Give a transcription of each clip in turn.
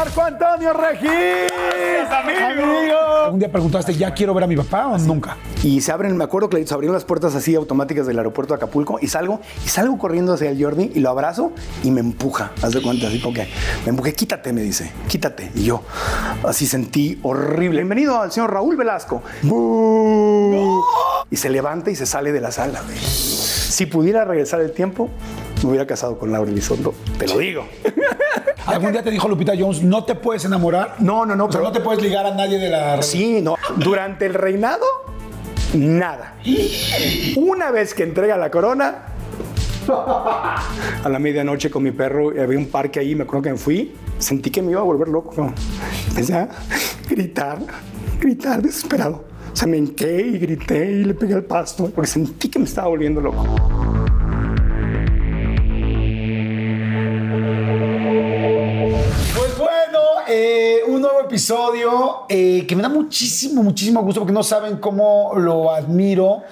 Marco Antonio Regis. amigo. Un día preguntaste, ¿ya quiero ver a mi papá o nunca? Y se abren, me acuerdo que se abrieron las puertas así automáticas del aeropuerto de Acapulco y salgo, y salgo corriendo hacia el Jordi y lo abrazo y me empuja. Haz de cuenta, así como que me empuje, quítate, me dice, quítate. Y yo así sentí horrible. Bienvenido al señor Raúl Velasco. Y se levanta y se sale de la sala. Si pudiera regresar el tiempo, me hubiera casado con Laura Elizondo. Te lo digo. ¿Algún día te dijo Lupita Jones, no te puedes enamorar? No, no, no. Pero no te puedes ligar a nadie de la... Sí, no. Durante el reinado, nada. Una vez que entrega la corona, a la medianoche con mi perro, había un parque ahí, me acuerdo que me fui, sentí que me iba a volver loco. Empecé a gritar, gritar desesperado. O sea, me hinqué y grité y le pegué al pasto porque sentí que me estaba volviendo loco. Eh, un nuevo episodio eh, que me da muchísimo, muchísimo gusto porque no saben cómo lo admiro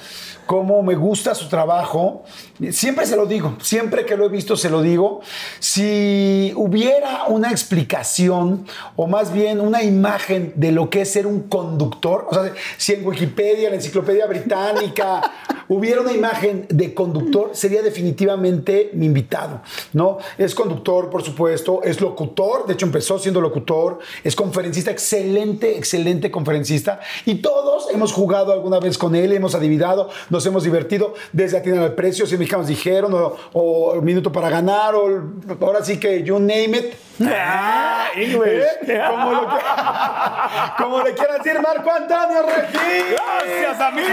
cómo me gusta su trabajo. Siempre se lo digo, siempre que lo he visto se lo digo. Si hubiera una explicación o más bien una imagen de lo que es ser un conductor, o sea, si en Wikipedia, en la Enciclopedia Británica, hubiera una imagen de conductor, sería definitivamente mi invitado, ¿no? Es conductor, por supuesto, es locutor, de hecho empezó siendo locutor, es conferencista, excelente, excelente conferencista, y todos hemos jugado alguna vez con él, hemos adivinado, nos hemos divertido, desde Atinan al Precio, si mexicanos dijeron, o, o Minuto para Ganar, o ahora sí que you name it. Ah, English. ¿Eh? Como, lo que- como le quieras decir Marco Antonio. Gracias, amigo.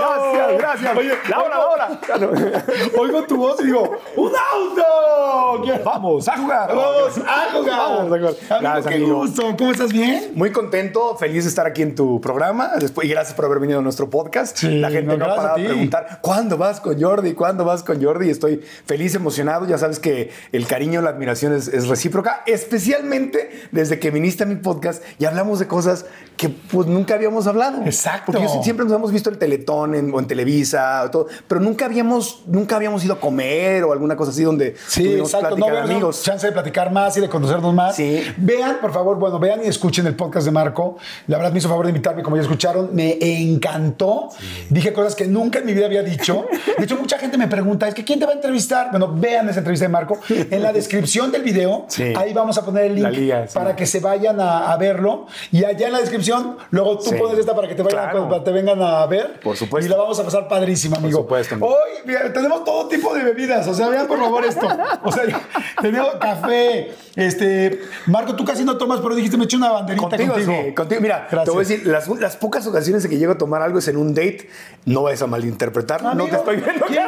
Gracias, gracias. Oye, Laura, Laura. Oigo tu voz y digo, ¡un auto! Vamos a jugar. Vamos a jugar. Vamos a jugar. Amigo, Gracias, qué amigo. gusto. ¿Cómo estás? ¿Bien? Muy contento, feliz de estar aquí en tu programa. Después, y gracias por haber venido a nuestro podcast. Sí, la gente no, no ha gracias parado a preguntar ¿cuándo vas con Jordi? ¿Cuándo vas con Jordi? Estoy feliz, emocionado. Ya sabes que el cariño, la admiración es, es recíproca, especialmente desde que viniste a mi podcast y hablamos de cosas que pues nunca habíamos hablado. Exacto. Porque yo- siempre nos hemos visto en Teletón en- o en Televisa o todo, pero nunca habíamos, nunca habíamos ido a comer o alguna cosa así donde Sí, exacto. No de amigos. chance de platicar más y de conocernos más. Sí. Vean, por favor, bueno, vean y escuchen el podcast de Marco. La verdad me hizo favor de invitarme, como ya escucharon, me encantó. Dije cosas que nunca en mi vida había dicho. De hecho, mucha gente me pregunta, es que ¿quién te va a entrevistar? Bueno, vean esa entrevista de Marco. En la descripción del video, Sí. ahí vamos a poner el link La liga, sí. para que se vayan a, a verlo. Y allá en la descripción, luego tú Sí. pones esta para que te vayan Claro. a, para que te vengan a ver. Por supuesto. Y la vamos a pasar padrísima, amigo. supuesto, amigo. Hoy mira, tenemos todo tipo de bebidas. O sea, vean por favor esto. O sea, tenemos café. Este, Marco, tú casi no tomas, pero dijiste me eché una banderita contigo. Contigo, contigo. Mira, Gracias. te voy a decir, las, las pocas ocasiones en que llego a tomar algo es en un date. No vayas a malinterpretar. no te estoy viendo. ¿Quién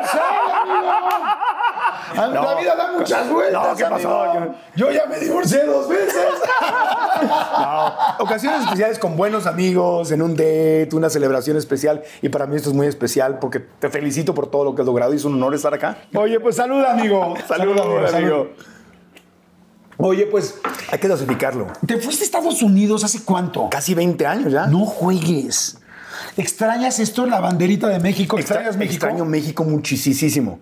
amigo? No. La vida da muchas vueltas. No, ¿qué pasó? amigo. Yo ya me divorcié dos veces. No. Ocasiones especiales con buenos amigos, en un date, una celebración especial. Y para mí esto es muy especial porque te felicito por todo lo que has logrado y es un honor estar acá. Oye, pues salud, amigo. Salud, amigo. Oye, pues, Hay que dosificarlo. ¿te fuiste a Estados Unidos hace cuánto? Casi 20 años ya. No juegues. ¿Extrañas esto, la banderita de México? Extra- ¿Extrañas México? Extraño México muchísimo.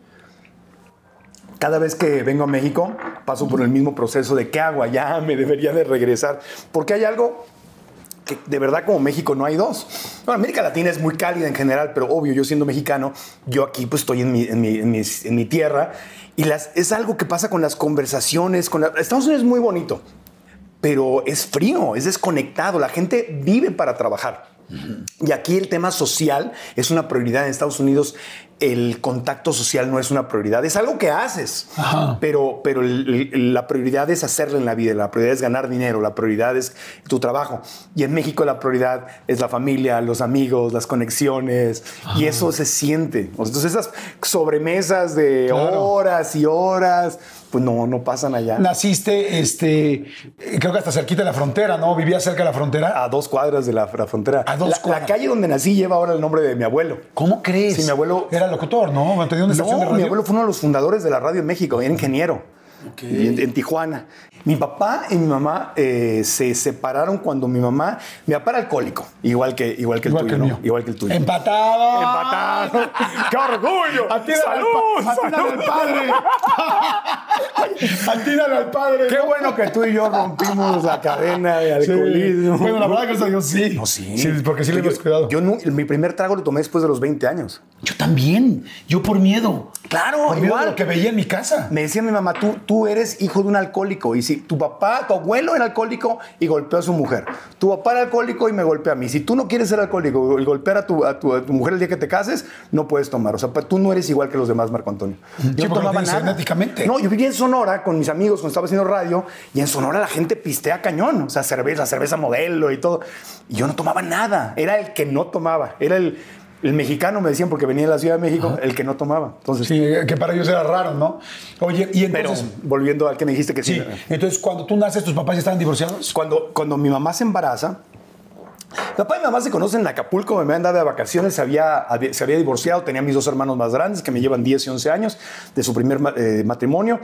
Cada vez que vengo a México paso por el mismo proceso de qué hago allá, me debería de regresar. Porque hay algo que de verdad como México no hay dos. Bueno, América Latina es muy cálida en general, pero obvio, yo siendo mexicano, yo aquí pues estoy en mi, en mi, en mis- en mi tierra y las, es algo que pasa con las conversaciones. Con la- Estados Unidos es muy bonito, pero es frío, es desconectado, la gente vive para trabajar. Y aquí el tema social es una prioridad. En Estados Unidos el contacto social no es una prioridad. Es algo que haces, Ajá. pero, pero el- el- la prioridad es hacerlo en la vida. La prioridad es ganar dinero. La prioridad es tu trabajo. Y en México la prioridad es la familia, los amigos, las conexiones. Y eso se siente. Entonces esas sobremesas de Claro. horas y horas, pues no, no pasan allá. Naciste, este, creo que hasta cerquita de la frontera, ¿no? ¿Vivías cerca de la frontera? A dos cuadras de la, la frontera. A dos la, cuadras. la calle donde nací lleva ahora el nombre de mi abuelo. ¿Cómo crees? Sí, mi abuelo- Era locutor, ¿no? Tenía una estación de No, radio. mi abuelo fue uno de los fundadores de la radio en México, era ingeniero. Y En, en Tijuana. Mi papá y mi mamá eh, se separaron cuando mi mamá, mi papá era alcohólico, igual que, igual que el Igual tuyo, que el ¿no? Igual que el tuyo. Empatado. Empatado. ¡Qué orgullo! Pa- atírale al padre. Atírale al padre. Qué bueno que tú y yo rompimos la cadena de Sí. alcoholismo. Bueno, la verdad que yo sí. No, sí. Sí, porque sí le hemos Yo- cuidado. Yo no- mi primer trago lo tomé después de los 20 años. Yo también. Yo por miedo. Claro, Por miedo igual. de lo que veía en mi casa. Me decía mi mamá, tú, tú eres hijo de un alcohólico. Y si tu papá, tu abuelo era alcohólico y golpeó a su mujer. Tu papá era alcohólico y me golpea a mí. Si tú no quieres ser alcohólico y golpear a tu, a tu, a tu mujer el día que te cases, no puedes tomar. O sea, tú no eres igual que los demás, Marco Antonio. Yo tomaba nada. genéticamente. No, yo vivía en Sonora con mis amigos cuando estaba haciendo radio y en Sonora la gente pistea cañón. O sea, cerveza, cerveza modelo y todo. Y yo no tomaba nada. Era el que no tomaba. Era el, el mexicano, me decían, porque venía de la Ciudad de México, el que no tomaba. Entonces, Sí, que para ellos era raro, ¿no? Oye, y pero entonces. volviendo al que me dijiste que sí. sí, entonces cuando tú naces, tus papás ya estaban divorciados. Cuando, cuando mi mamá se embaraza, mi papá y mamá se conocen en Acapulco, me dado de vacaciones, se había, había- se había divorciado, tenía mis dos hermanos más grandes que me llevan 10 y 11 años de su primer eh, matrimonio.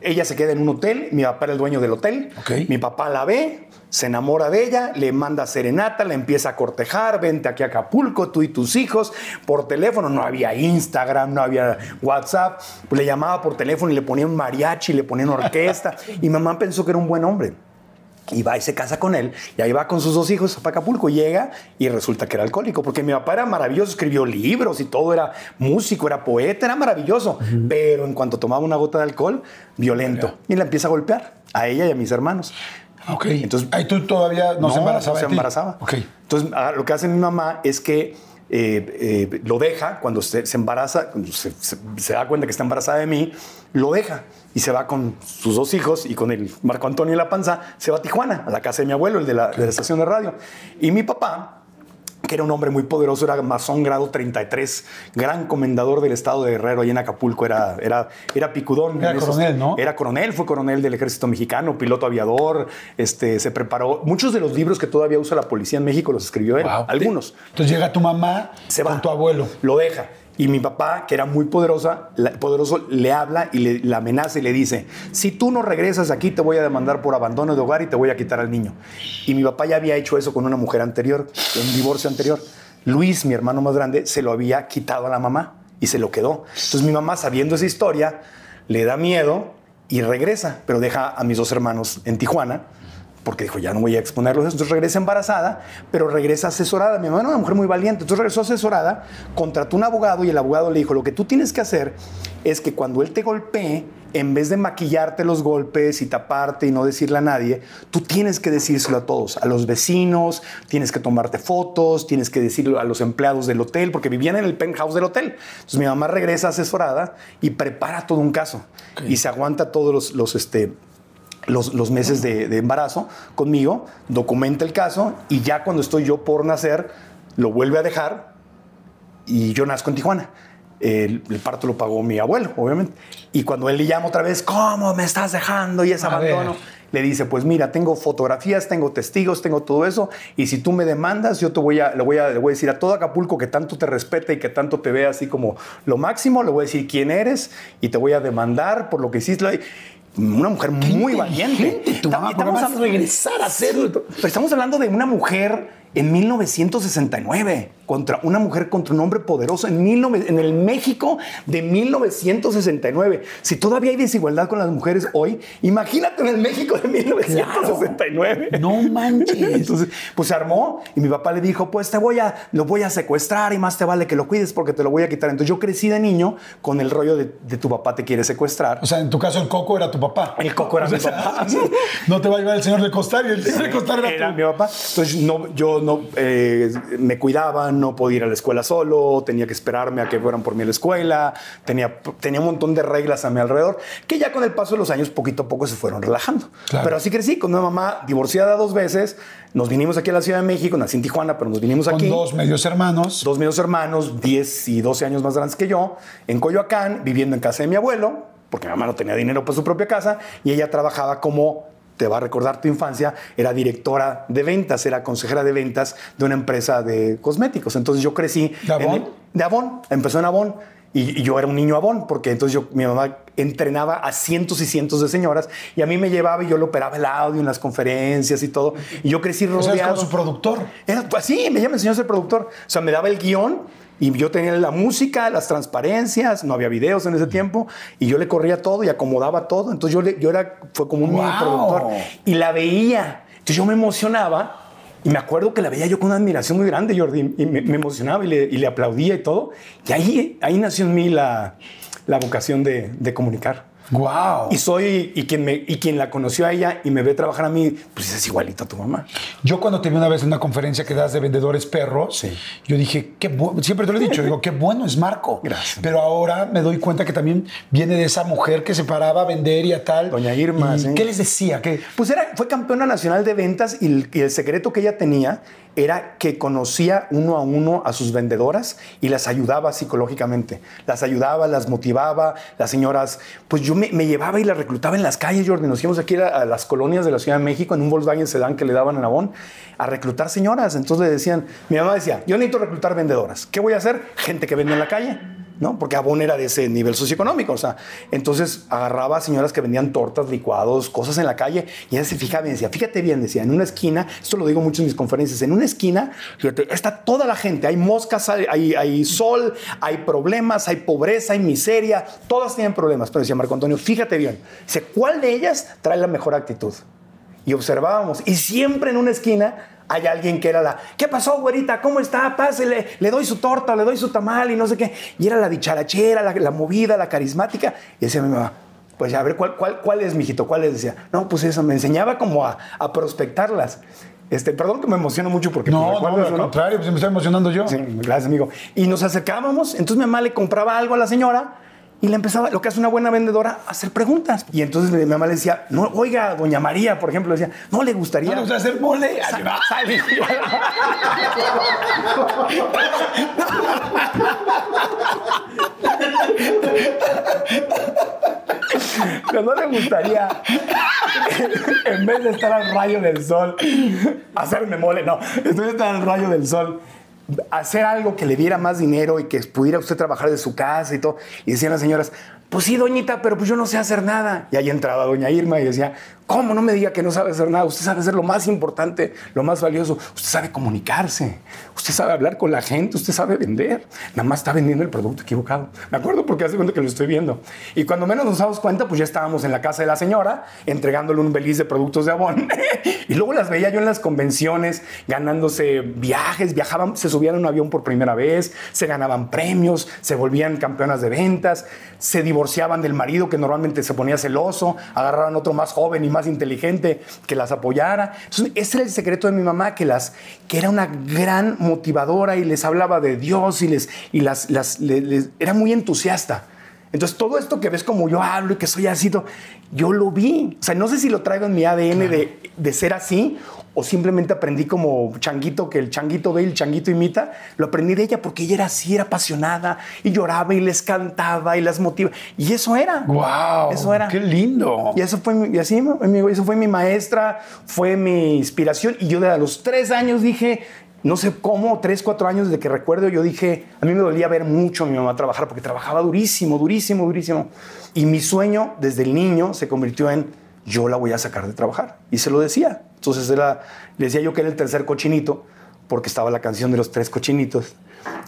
Ella se queda en un hotel, mi papá era el dueño del hotel, mi papá la ve, se enamora de ella, le manda serenata, la empieza a cortejar, vente aquí a Acapulco, tú y tus hijos, por teléfono, no había Instagram, no había WhatsApp, pues le llamaba por teléfono y le ponían mariachi, le ponían orquesta, y mamá pensó que era un buen hombre. Y va y se casa con él, y ahí va con sus dos hijos para Acapulco, llega y resulta que era alcohólico, porque mi papá era maravilloso, escribió libros y todo, era músico, era poeta, era maravilloso, pero en cuanto tomaba una gota de alcohol, violento, y la empieza a golpear a ella y a mis hermanos. Ok. Entonces- ahí tú todavía no, se embarazaba. no se embarazaba. Ok. Entonces, ah, lo que hace mi mamá es que eh, eh, lo deja cuando se, se embaraza, cuando se, se- se da cuenta que está embarazada de mí, lo deja y se va con sus dos hijos y con el Marco Antonio en la panza, se va a Tijuana, a la casa de mi abuelo, el de la, de la estación de radio. Y mi papá, que era un hombre muy poderoso, era masón grado 33, gran comendador del estado de Guerrero, ahí en Acapulco, era, era, era picudón. Era esos- coronel, ¿no? Era coronel, fue coronel del ejército mexicano, piloto aviador, este, se preparó. Muchos de los libros que todavía usa la policía en México los escribió él, Wow. algunos. Entonces llega tu mamá Se va. con tu abuelo. Lo deja. Y mi papá, que era muy poderosa, poderoso, le habla y le, amenaza y le dice, si tú no regresas aquí te voy a demandar por abandono de hogar y te voy a quitar al niño. Y mi papá ya había hecho eso con una mujer anterior, un divorcio anterior. Luis, mi hermano más grande, se lo había quitado a la mamá y se lo quedó. Entonces mi mamá, sabiendo esa historia, le da miedo y regresa, pero deja a mis dos hermanos en Tijuana porque dijo, ya no voy a exponerlos. Entonces regresa embarazada, pero regresa asesorada. Mi mamá era una mujer muy valiente. Entonces regresó asesorada, contrató un abogado y el abogado le dijo, lo que tú tienes que hacer es que cuando él te golpee, en vez de maquillarte los golpes y taparte y no decirle a nadie, tú tienes que decírselo a todos, a los vecinos, tienes que tomarte fotos, tienes que decirlo a los empleados del hotel, porque vivían en el penthouse del hotel. Entonces mi mamá regresa asesorada y prepara todo un caso y se aguanta todos los, los, este, los, los meses de, de embarazo conmigo, documenta el caso y ya cuando estoy yo por nacer, lo vuelve a dejar y yo nazco en Tijuana. El, el parto lo pagó mi abuelo, obviamente. Y cuando él le llama otra vez, ¿cómo me estás dejando? Y es A abandono. ver. Le dice, pues mira, tengo fotografías, tengo testigos, tengo todo eso. Y si tú me demandas, yo te voy a, le, voy a, le voy a decir a todo Acapulco que tanto te respeta y que tanto te ve así como lo máximo. Le voy a decir quién eres y te voy a demandar por lo que hiciste. Una mujer muy valiente. mamá, porque además regresar a hacerlo. Pero estamos hablando de una mujer en 1969 contra una mujer contra un hombre poderoso en, 19 en el México de 1969. Si todavía hay desigualdad con las mujeres hoy, imagínate en el México de 1969. No manches. Entonces, pues se armó y mi papá le dijo, pues te voy a, lo voy a secuestrar y más te vale que lo cuides porque te lo voy a quitar. Entonces yo crecí de niño con el rollo de, de tu papá te quiere secuestrar. O sea, en tu caso el coco era tu papá. El coco era mi papá. No te va a llevar el señor de costar y el señor de costar era, Era tú. mi papá. Entonces no, yo no eh, me cuidaban, no podía ir a la escuela solo, tenía que esperarme a que fueran por mí a la escuela, tenía, tenía un montón de reglas a mi alrededor que ya con el paso de los años poquito a poco se fueron relajando. Claro. Pero así crecí con una mamá divorciada dos veces, nos vinimos aquí a la Ciudad de México, nací en Tijuana, pero nos vinimos Con aquí. dos medios hermanos. Dos medios hermanos, 10 y 12 años más grandes que yo, en Coyoacán, viviendo en casa de mi abuelo, porque mi mamá no tenía dinero para su propia casa, y ella trabajaba como, te va a recordar tu infancia, era directora de ventas, era consejera de ventas de una empresa de cosméticos. Entonces yo crecí... ¿De Avon? en el- de Avon, empezó en Avon. Y, y yo era un niño abón, porque entonces yo, mi mamá entrenaba a cientos y cientos de señoras y a mí me llevaba y yo le operaba el audio en las conferencias y todo. Y yo crecí O sea, rodeado. es como su productor. Era pues, sí, me, ella me enseñó a ser productor. O sea, me daba el guion y yo tenía la música, las transparencias, no había videos en ese tiempo y yo le corría todo y acomodaba todo. Entonces yo, le- yo era, fue como un mini ¡Wow! productor y la veía. Entonces yo me emocionaba y me acuerdo que la veía yo con una admiración muy grande, Jordi, y me, me emocionaba y le, y le aplaudía y todo. Y ahí, ahí nació en mí la, la vocación de, de comunicar. Wow. Y soy, y quien, me, y quien la conoció a ella y me ve trabajar a mí, pues es igualito a tu mamá. Yo cuando te vi una vez en una conferencia que das de vendedores perros, Sí. yo dije, qué bu- siempre te lo he dicho, digo, qué bueno es Marco. Gracias. Pero ahora me doy cuenta que también viene de esa mujer que se paraba a vender y a tal. Doña Irma, ¿Y sí. ¿Qué les decía? Pues era, fue campeona nacional de ventas y el, y el secreto que ella tenía era que conocía uno a uno a sus vendedoras y las ayudaba psicológicamente. Las ayudaba, las motivaba. Las señoras, pues yo me, llevaba y las reclutaba en las calles, Jordi. Nos íbamos aquí a, a las colonias de la Ciudad de México en un Volkswagen Sedán que le daban en Avon a reclutar señoras. Entonces le decían, mi mamá decía, yo necesito reclutar vendedoras. ¿Qué voy a hacer? Gente que vende en la calle. ¿No? Porque Avon era de ese nivel socioeconómico, o sea, entonces agarraba a señoras que vendían tortas, licuados, cosas en la calle, y ella se fijaba y decía, fíjate bien, decía, en una esquina, esto lo digo mucho en mis conferencias, en una esquina, está toda la gente, hay moscas, hay, hay, hay sol, hay problemas, hay pobreza, hay miseria, todas tienen problemas, pero decía Marco Antonio, fíjate bien, dice, ¿cuál de ellas trae la mejor actitud? Y observábamos. Y siempre en una esquina hay alguien que era la, ¿qué pasó, güerita? ¿Cómo está? Pásele, le doy su torta, le doy su tamal y no sé qué. Y era la dicharachera, la, la movida, la carismática. Y decía mi mamá, pues a ver, ¿cuál, cuál, cuál es, mijito? ¿Cuál es? Decía, no, pues eso, me enseñaba como a, a prospectarlas. Este, perdón que me emociono mucho porque pues, No, no, al contrario, pues me estoy emocionando yo. Sí, gracias, amigo. Y nos acercábamos, entonces mi mamá le compraba algo a la señora y le empezaba, lo que hace una buena vendedora, a hacer preguntas. Y entonces mi mamá le decía, no, oiga, doña María, por ejemplo, le decía, no le gustaría. ¿No le gusta hacer mole? Sa- no le gustaría, en vez de estar al rayo del sol, hacerme mole, no, en vez de estar al rayo del sol, hacer algo que le diera más dinero y que pudiera usted trabajar de su casa y todo. Y decían las señoras, pues sí, doñita, pero pues yo no sé hacer nada. Y ahí entraba doña Irma y decía, ¿cómo no me diga que no sabe hacer nada? Usted sabe hacer lo más importante, lo más valioso. Usted sabe comunicarse, usted sabe hablar con la gente, usted sabe vender. Nada más está vendiendo el producto equivocado. Me acuerdo porque hace cuenta que lo estoy viendo. Y cuando menos nos damos cuenta, pues ya estábamos en la casa de la señora entregándole un beliz de productos de Avon. y luego las veía yo en las convenciones ganándose viajes, viajaban, se subían a un avión por primera vez, se ganaban premios, se volvían campeonas de ventas, se divorciaban del marido que normalmente se ponía celoso, agarraban otro más joven y más inteligente que las apoyara. Entonces, ese era el secreto de mi mamá, que, las, que era una gran motivadora y les hablaba de Dios y, les, y las, las, les- era muy entusiasta. Entonces, todo esto que ves como yo hablo y que soy así, yo lo vi. O sea, no sé si lo traigo en mi ADN de, de ser así o simplemente aprendí como changuito, que el changuito ve y el changuito imita. Lo aprendí de ella porque ella era así, era apasionada y lloraba y les cantaba y las motiva. Y eso era. ¡Wow! Eso era. ¡Qué lindo! Y eso fue, mi- y así, amigo, eso fue mi maestra, fue mi inspiración. Y yo de a los tres años dije, no sé cómo, tres, cuatro años de que recuerdo, yo dije, a mí me dolía ver mucho a mi mamá trabajar porque trabajaba durísimo, durísimo, durísimo. Y mi sueño desde el niño se convirtió en, yo la voy a sacar de trabajar. Y se lo decía. Entonces era, decía yo que era el tercer cochinito porque estaba la canción de los tres cochinitos.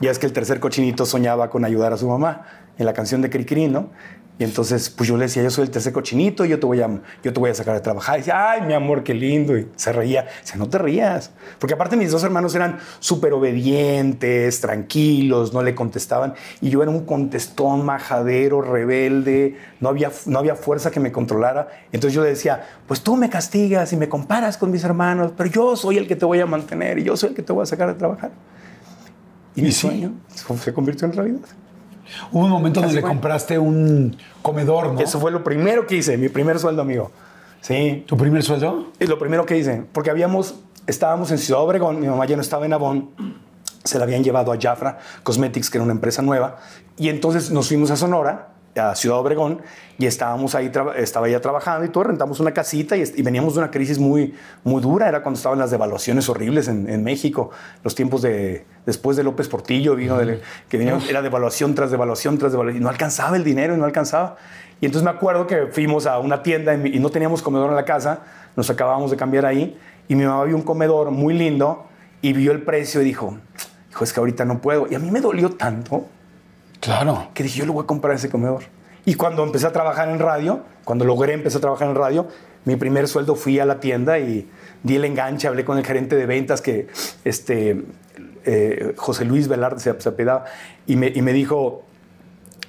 Ya es que el tercer cochinito soñaba con ayudar a su mamá en la canción de Cricri, ¿no? Y entonces, pues yo le decía, yo soy el tercer cochinito, yo te voy a, yo te voy a sacar de trabajar. Y decía, ay, mi amor, qué lindo. Y se reía. Dice, no te rías. Porque aparte mis dos hermanos eran súper obedientes, tranquilos, no le contestaban. Y yo era un contestón, majadero, rebelde. No había, no había fuerza que me controlara. Entonces yo le decía, pues tú me castigas y me comparas con mis hermanos, pero yo soy el que te voy a mantener y yo soy el que te voy a sacar de trabajar. Y, mi sí. sueño se convirtió en realidad. Hubo un momento donde le compraste un comedor, ¿no? Eso fue lo primero que hice, mi primer sueldo, amigo. Sí, ¿Tu primer sueldo? es lo primero que hice, porque habíamos, estábamos en Ciudad Obregón, mi mamá ya no estaba en Avon, se la habían llevado a Jafra Cosmetics, que era una empresa nueva, y entonces nos fuimos a Sonora, a Ciudad Obregón y estábamos ahí, estaba ella trabajando y todo, rentamos una casita y, veníamos de una crisis muy, muy dura, era cuando estaban las devaluaciones horribles en, en México, los tiempos de, después de López Portillo, vino de- que venía- era devaluación tras devaluación tras devaluación, y no alcanzaba el dinero y no alcanzaba. Y entonces me acuerdo que fuimos a una tienda y, y no teníamos comedor en la casa, nos acabábamos de cambiar ahí y mi mamá vio un comedor muy lindo y vio el precio y dijo, hijo, es que ahorita no puedo. Y a mí me dolió tanto Claro. que dije, yo le voy a comprar ese comedor. Y cuando empecé a trabajar en radio, cuando logré empezar a trabajar en radio, mi primer sueldo fui a la tienda y di el enganche, hablé con el gerente de ventas que, este, eh, José Luis Velarde se, apellidaba, y me, y me dijo,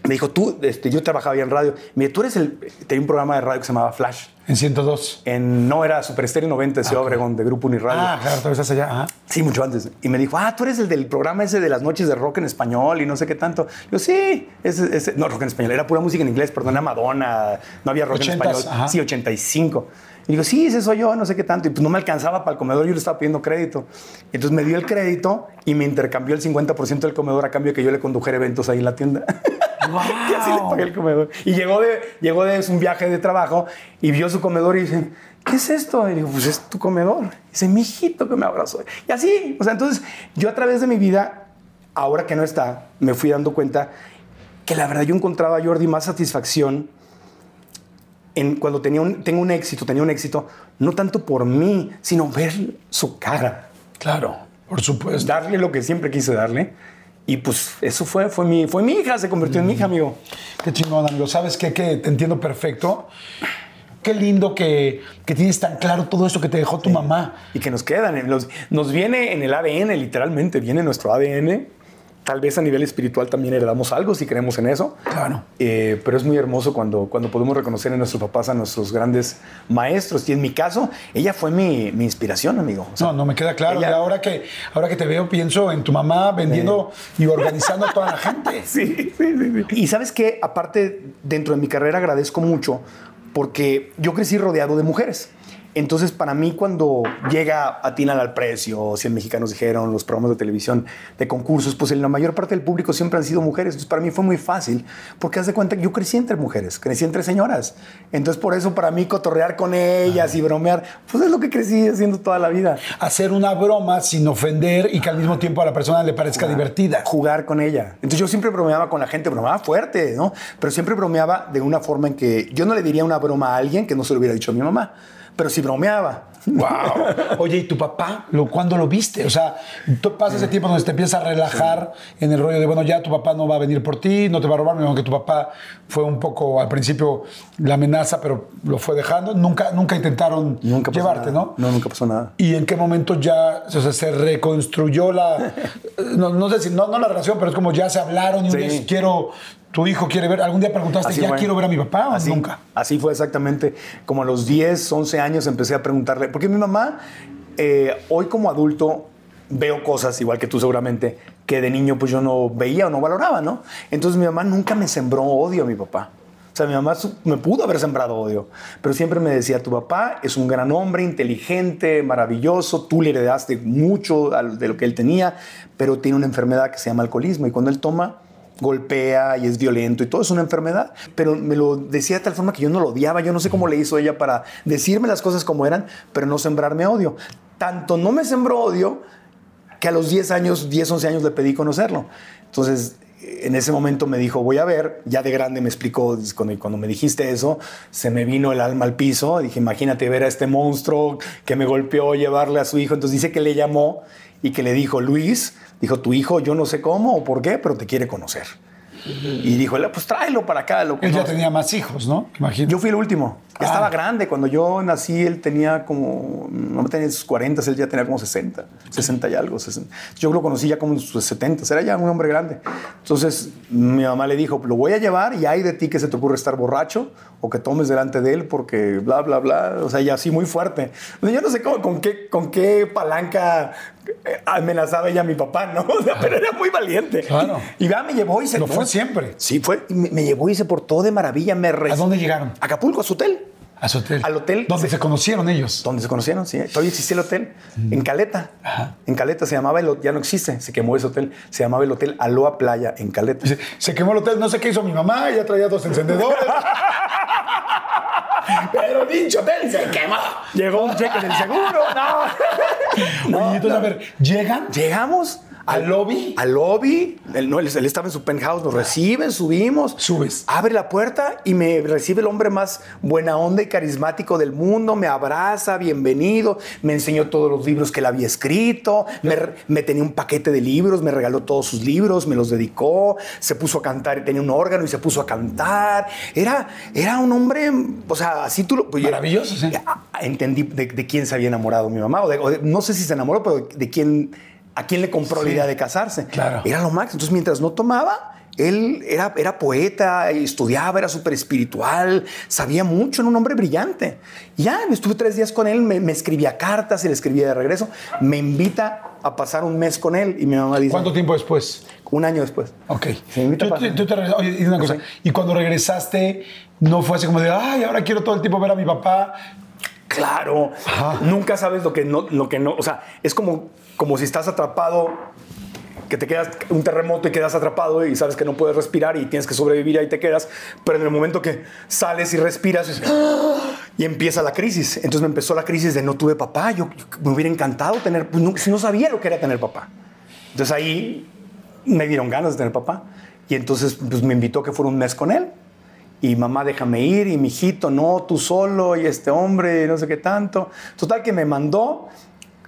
me dijo, tú, este, yo trabajaba ya en radio, me dijo, tú eres el, tenía un programa de radio que se llamaba Flash, En 102. en, no era Super Estéreo 90, de Ciudad Obregón, de Grupo Uniradio. Ah, claro, todavía estás allá. Ajá. Sí, mucho antes. Y me dijo, ah, tú eres el del programa ese de las noches de rock en español y no sé qué tanto. Yo, sí, ese, ese- no, rock en español, era pura música en inglés, perdón, era Madonna, no había rock en español. ajá. Sí, 85. Y digo, sí, ese soy yo, no sé qué tanto. Y pues no me alcanzaba para el comedor, yo le estaba pidiendo crédito. Entonces me dio el crédito y me intercambió el 50% del comedor a cambio de que yo le condujera eventos ahí en la tienda. y así le pagué el comedor. Y llegó de, llegó de un viaje de trabajo y vio su comedor y dice, ¿qué es esto? Y digo, pues es tu comedor. Y dice, mi hijito que me abrazó. Y así, o sea, entonces yo a través de mi vida, ahora que no está, me fui dando cuenta que la verdad yo encontraba a Jordi más satisfacción en cuando tenía un, tengo un éxito, tenía un éxito, no tanto por mí, sino ver su cara, Claro, por supuesto. darle lo que siempre quise darle. Y pues eso fue, fue mi, fue mi hija, se convirtió en mi hija, amigo. Qué chingón, amigo. ¿Sabes qué? Que te entiendo perfecto. Qué lindo que, que tienes tan claro todo esto que te dejó tu mamá. y que nos quedan. en los- nos viene en el ADN, literalmente, viene en nuestro ADN. Tal vez a nivel espiritual también heredamos algo si creemos en eso. Claro. Eh, pero es muy hermoso cuando, cuando podemos reconocer en nuestros papás a nuestros grandes maestros. Y en mi caso, ella fue mi, mi inspiración, amigo. O sea, No, no me queda claro. ella- Y ahora que, ahora que te veo, pienso en tu mamá vendiendo y organizando a toda la gente. Sí, sí, sí, sí. Y sabes qué, aparte, dentro de mi carrera agradezco mucho porque yo crecí rodeado de mujeres. Entonces, para mí, cuando llega Atina al precio, 100 mexicanos dijeron, los programas de televisión de concursos, pues en la mayor parte del público siempre han sido mujeres. Entonces, para mí fue muy fácil, porque haz de cuenta que yo crecí entre mujeres, crecí entre señoras. Entonces, por eso, para mí, cotorrear con ellas y bromear, pues es lo que crecí haciendo toda la vida. Hacer una broma sin ofender y que al mismo tiempo a la persona le parezca divertida. jugar con ella. Entonces yo siempre bromeaba con la gente, bromeaba fuerte, ¿no? Pero siempre bromeaba de una forma en que yo no le diría una broma a alguien que no se lo hubiera dicho a mi mamá, pero sí bromeaba. Wow. Oye, ¿y tu papá? Lo, ¿Cuándo lo viste? O sea, tú pasas ese tiempo donde te empiezas a relajar en el rollo de, bueno, ya tu papá no va a venir por ti, no te va a robar, aunque tu papá fue un poco al principio la amenaza, pero lo fue dejando. Nunca, nunca intentaron Nunca llevarte, nada. ¿no? No, nunca pasó nada. ¿Y en qué momento ya o sea, se reconstruyó la... No, no sé si, no, no la relación, pero es como ya se hablaron y un Sí. día quiero... Tu hijo quiere ver... ¿Algún día preguntaste, Así ya fue. quiero ver a mi papá o Así, nunca? Así fue exactamente. Como a los 10, 11 años empecé a preguntarle, porque mi mamá, eh, hoy como adulto, veo cosas, igual que tú seguramente, que de niño pues yo no veía o no valoraba, ¿no? Entonces mi mamá nunca me sembró odio a mi papá. O sea, mi mamá me pudo haber sembrado odio, pero siempre me decía, tu papá es un gran hombre, inteligente, maravilloso, tú le heredaste mucho de lo que él tenía, pero tiene una enfermedad que se llama alcoholismo y cuando él toma, golpea y es violento y todo es una enfermedad, pero me lo decía de tal forma que yo no lo odiaba, yo no sé cómo le hizo ella para decirme las cosas como eran, pero no sembrarme odio. Tanto no me sembró odio que a los 10 años, 10, 11 años le pedí conocerlo. Entonces, en ese momento me dijo, voy a ver, ya de grande me explicó, cuando, cuando me dijiste eso, se me vino el alma al piso, dije, imagínate ver a este monstruo que me golpeó, llevarle a su hijo, entonces dice que le llamó y que le dijo, Luis, dijo, tu hijo yo no sé cómo o por qué, pero te quiere conocer. Y dijo, pues tráelo para acá. Lo Él ya conoce". tenía más hijos, ¿no? Imagino. Yo fui el último. Ya Ah. estaba grande. Cuando yo nací, él tenía como. No tenía sus 40, él ya tenía como 60, 60 y algo. 60. Yo lo conocí ya como en sus 70, era ya un hombre grande. Entonces mi mamá le dijo: Lo voy a llevar y hay de ti que se te ocurre estar borracho o que tomes delante de él porque bla, bla, bla. O sea, ya así muy fuerte. Yo no sé cómo, con, qué, con qué palanca eh, amenazaba ella a mi papá, ¿no? O sea, pero era muy valiente. Claro. Y vea, me llevó y se Lo fue siempre. Sí, fue. Me, me llevó y se portó de maravilla. Me ¿A dónde llegaron? Acapulco, a su hotel. A su hotel. Al hotel. Donde se, conocieron ellos. Donde se conocieron, sí. Todavía existía el hotel. En Caleta. Ajá. En Caleta se llamaba el ya no existe, se quemó ese hotel. Se llamaba el Hotel Aloha Playa en Caleta. Se, se quemó el hotel, no sé qué hizo mi mamá, ya traía dos encendedores. Pero dicho hotel se quemó. Llegó un cheque del seguro. No. Oye, entonces, a ver, llegan Llegamos al lobby. al lobby. Él, no, él, él estaba en su penthouse, nos reciben, subimos. Subes. Abre la puerta y me recibe el hombre más buena onda y carismático del mundo. Me abraza, bienvenido. Me enseñó todos los libros que él había escrito. Me, me tenía un paquete de libros, me regaló todos sus libros, me los dedicó. Se puso a cantar, tenía un órgano y se puso a cantar. Era, era un hombre, o sea, así tú lo. pues, Maravilloso, sí. Entendí de, de quién se había enamorado mi mamá, o, de- o de- no sé si se enamoró, pero de quién, a quién le compró la idea de casarse. Claro. Era lo máximo. Entonces, mientras no tomaba, él era, era poeta, estudiaba, era súper espiritual, sabía mucho, era un hombre brillante. Ya, estuve tres días con él, me, me escribía cartas y le escribía de regreso. Me invita a pasar un mes con él y mi mamá dice, ¿Cuánto tiempo después? un año después. Ok. Se invita Tú, a pasar. tú- tú te Oye, y una cosa. Sí. Y cuando regresaste, no fue así como de, ay, ahora quiero todo el tiempo ver a mi papá. Claro, Ajá. nunca sabes lo que no, lo que no, o sea, es como, como si estás atrapado, que te quedas un terremoto y quedas atrapado y sabes que no puedes respirar y tienes que sobrevivir y ahí te quedas, pero en el momento que sales y respiras es- y empieza la crisis. Entonces me empezó la crisis de no tuve papá, yo, yo- me hubiera encantado tener, pues no, si no sabía lo que era tener papá. Entonces ahí me dieron ganas de tener papá y entonces pues me invitó a que fuera un mes con él. Y mamá, déjame ir, y mi hijito, no, tú solo, y este hombre, no sé qué tanto. Total que me mandó,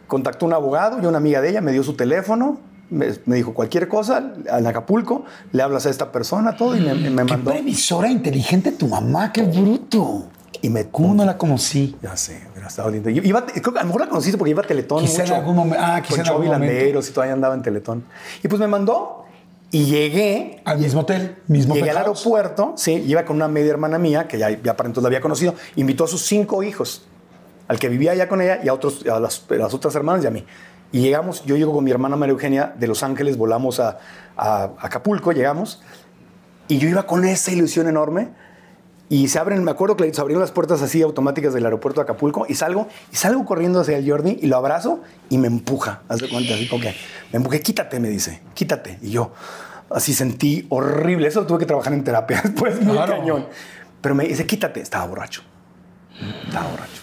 contactó un abogado y una amiga de ella, me dio su teléfono, me, me dijo cualquier cosa, en Acapulco, le hablas a esta persona, todo, y me, me Qué mandó. previsora inteligente tu mamá, qué bruto. Y me ¿Cómo no la conocí? Ya sé, hubiera estado lindo. Iba, creo que a lo mejor la conociste porque iba a Teletón Quizá en mucho. algún momen- ah, quizá Con en algún momento. Y todavía andaba en Teletón. Y pues me mandó y llegué Al mismo hotel, mismo Llegué al aeropuerto, sí, iba con una media hermana mía, que ya, ya para entonces la había conocido, invitó a sus cinco hijos, al que vivía allá con ella y a, otros, a, las, a las otras hermanas y a mí. Y llegamos, yo llego con mi hermana María Eugenia de Los Ángeles, volamos a, a Acapulco, llegamos, y yo iba con esa ilusión enorme, y se abren, me acuerdo que se abrieron las puertas así automáticas del aeropuerto de Acapulco, y salgo, y salgo corriendo hacia el Jordi, y lo abrazo, y me empuja, haz de cuenta, así como que, me empujé, quítate, me dice, quítate, y yo, así sentí horrible, eso lo tuve que trabajar en terapia después, muy Claro. cañón, pero me dice, quítate, estaba borracho, estaba borracho.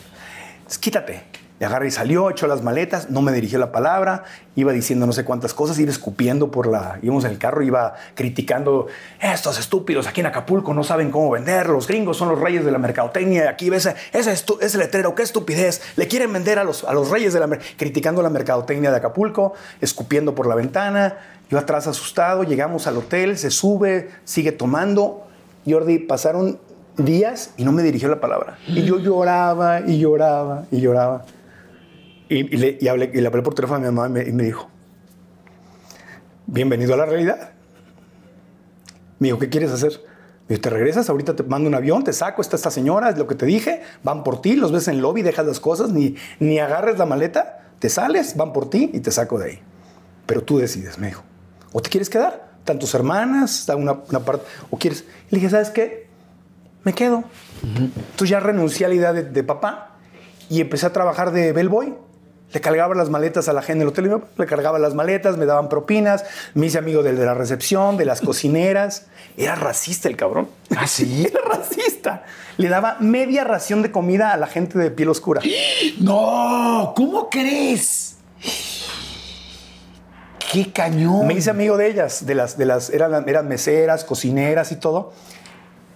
Entonces, quítate. Y agarra y salió, echó las maletas, no me dirigió la palabra, iba diciendo no sé cuántas cosas, iba escupiendo por la. íbamos en el carro, iba criticando. Estos estúpidos aquí en Acapulco no saben cómo vender, los gringos son los reyes de la mercadotecnia, aquí ves ese, ese letrero, qué estupidez, le quieren vender a los, a los reyes de la mer-". criticando la mercadotecnia de Acapulco, escupiendo por la ventana. Yo atrás asustado, llegamos al hotel, se sube, sigue tomando. Jordi, pasaron días y no me dirigió la palabra. Y yo lloraba y lloraba y lloraba. Y, y le, y hablé, y le hablé por teléfono a mi mamá y me, me dijo, bienvenido a la realidad. Me dijo, ¿qué quieres hacer? Me dijo, ¿te regresas? Ahorita te mando un avión, te saco, está esta señora, es lo que te dije, van por ti, los ves en el lobby, dejas las cosas, ni, ni agarres la maleta, te sales, van por ti y te saco de ahí. Pero tú decides, me dijo. ¿O te quieres quedar? Están tus hermanas, está una, una parte, o quieres... Y le dije, ¿sabes qué? Me quedo. Entonces ya renuncié a la idea de, de papá y empecé a trabajar de bellboy. Le cargaba las maletas a la gente del hotel, y me- le cargaba las maletas, me daban propinas, me hice amigo del de la recepción, de las cocineras. Era racista el cabrón. ¿Ah, sí? Era racista. Le daba media ración de comida a la gente de piel oscura. No, ¿cómo crees? Qué cañón. Me hice amigo de ellas, de las, de las, eran, eran meseras, cocineras y todo.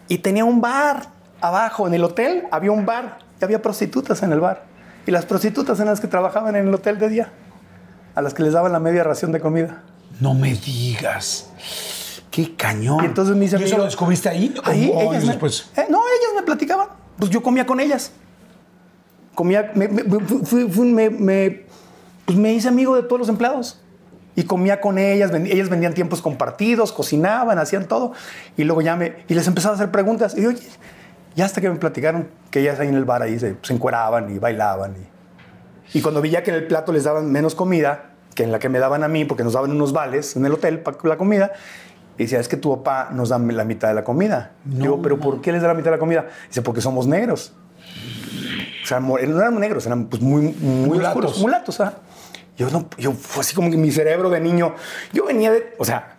Y tenía un bar abajo en el hotel, había un bar, y había prostitutas en el bar. Y las prostitutas eran las que trabajaban en el hotel de día, a las que les daban la media ración de comida. No me digas. Qué cañón. Y entonces me ¿Y eso lo descubriste ahí? Ahí ¿O- ellas me, después? Eh, no, ellas me platicaban. Pues yo comía con ellas. Comía, me, me- fui- fui- me- pues me hice amigo de todos los empleados. Y comía con ellas, ven- ellas vendían tiempos compartidos, cocinaban, hacían todo. Y luego ya me, y les empezaba a hacer preguntas. Y oye, ya hasta que me platicaron que ellas ahí en el bar ahí se, se encueraban y bailaban. Y, y cuando vi ya que en el plato les daban menos comida que en la que me daban a mí, porque nos daban unos vales en el hotel para la comida, y decía, es que tu papá nos da la mitad de la comida. Digo, pero ¿por qué les da la mitad de la comida? Dice, porque somos negros. O sea, no eran negros, eran pues muy, muy Mulatos. oscuros, mulatos. ¿ah? Yo no, yo fue así como que mi cerebro de niño. Yo venía de, o sea,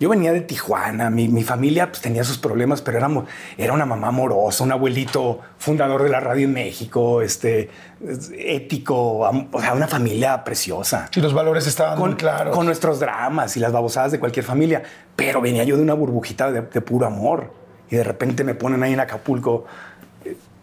yo venía de Tijuana. Mi, mi familia pues, tenía sus problemas, pero éramos, era una mamá amorosa, un abuelito fundador de la radio en México, este, es- ético, am- o sea, una familia preciosa Sí, los valores estaban con, muy claros. con nuestros dramas y las babosadas de cualquier familia. Pero venía yo de una burbujita de, de puro amor. Y de repente me ponen ahí en Acapulco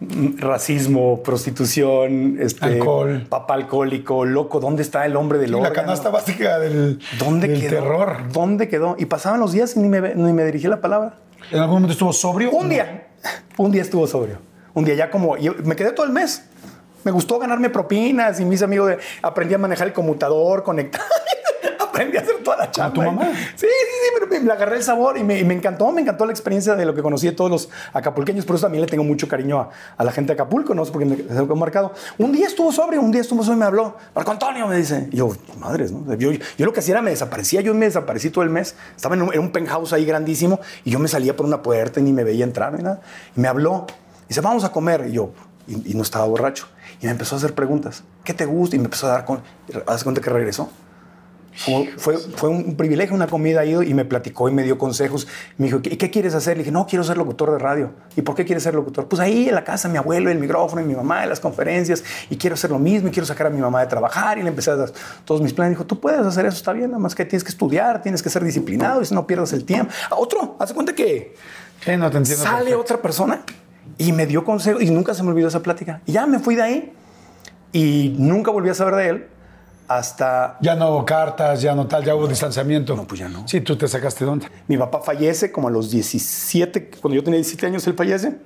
racismo, prostitución, este, Alcohol. papá alcohólico, loco. ¿Dónde está el hombre del la órgano? canasta básica del, ¿Dónde del quedó? terror. ¿Dónde quedó? Y pasaban los días y ni me, ni me dirigí la palabra. ¿En algún momento estuvo sobrio? Un día. Un día estuvo sobrio. Un día ya como... yo me quedé todo el mes. Me gustó ganarme propinas y mis amigos de, aprendí a manejar el conmutador, conectar. Aprendí a hacer toda la chamba. tu mamá? Sí, sí, sí, pero me, le agarré el sabor y me, y me encantó, me encantó la experiencia de lo que conocí de todos los acapulqueños. Por eso también le tengo mucho cariño a, a la gente de Acapulco, no sé por qué me quedó marcado. Un día estuvo sobrio, un día estuvo sobrio y me habló. Marco Antonio me dice. Y yo, madres, ¿no? Yo, yo lo que hacía era me desaparecía, yo me desaparecí todo el mes. Estaba en un, en un penthouse ahí grandísimo y yo me salía por una puerta y ni me veía entrar ni nada. Y me habló. Dice, vamos a comer. Y yo, y, y no estaba borracho. Y me empezó a hacer preguntas. ¿Qué te gusta? Y me empezó a dar con. Haz cuenta que regresó. Fue, fue un privilegio, una comida ahí y me platicó y me dio consejos. Me dijo, ¿y qué quieres hacer? Le dije, no, quiero ser locutor de radio. ¿Y por qué quieres ser locutor? Pues ahí en la casa, mi abuelo, el micrófono, y mi mamá, en las conferencias, y quiero hacer lo mismo, y quiero sacar a mi mamá de trabajar. Y le empecé a dar todos mis planes. Dijo, tú puedes hacer eso, está bien, nada más que tienes que estudiar, tienes que ser disciplinado, y si no pierdas el tiempo. A otro, hace cuenta que Sí, no te entiendo. sale perfecto. otra persona y me dio consejos, y nunca se me olvidó esa plática. Y ya me fui de ahí, y nunca volví a saber de él hasta Ya no hubo cartas, ya no tal, ya hubo distanciamiento. No, pues ya no. Sí, tú te sacaste de onda. Mi papá fallece como a los 17, cuando yo tenía 17 años él fallece.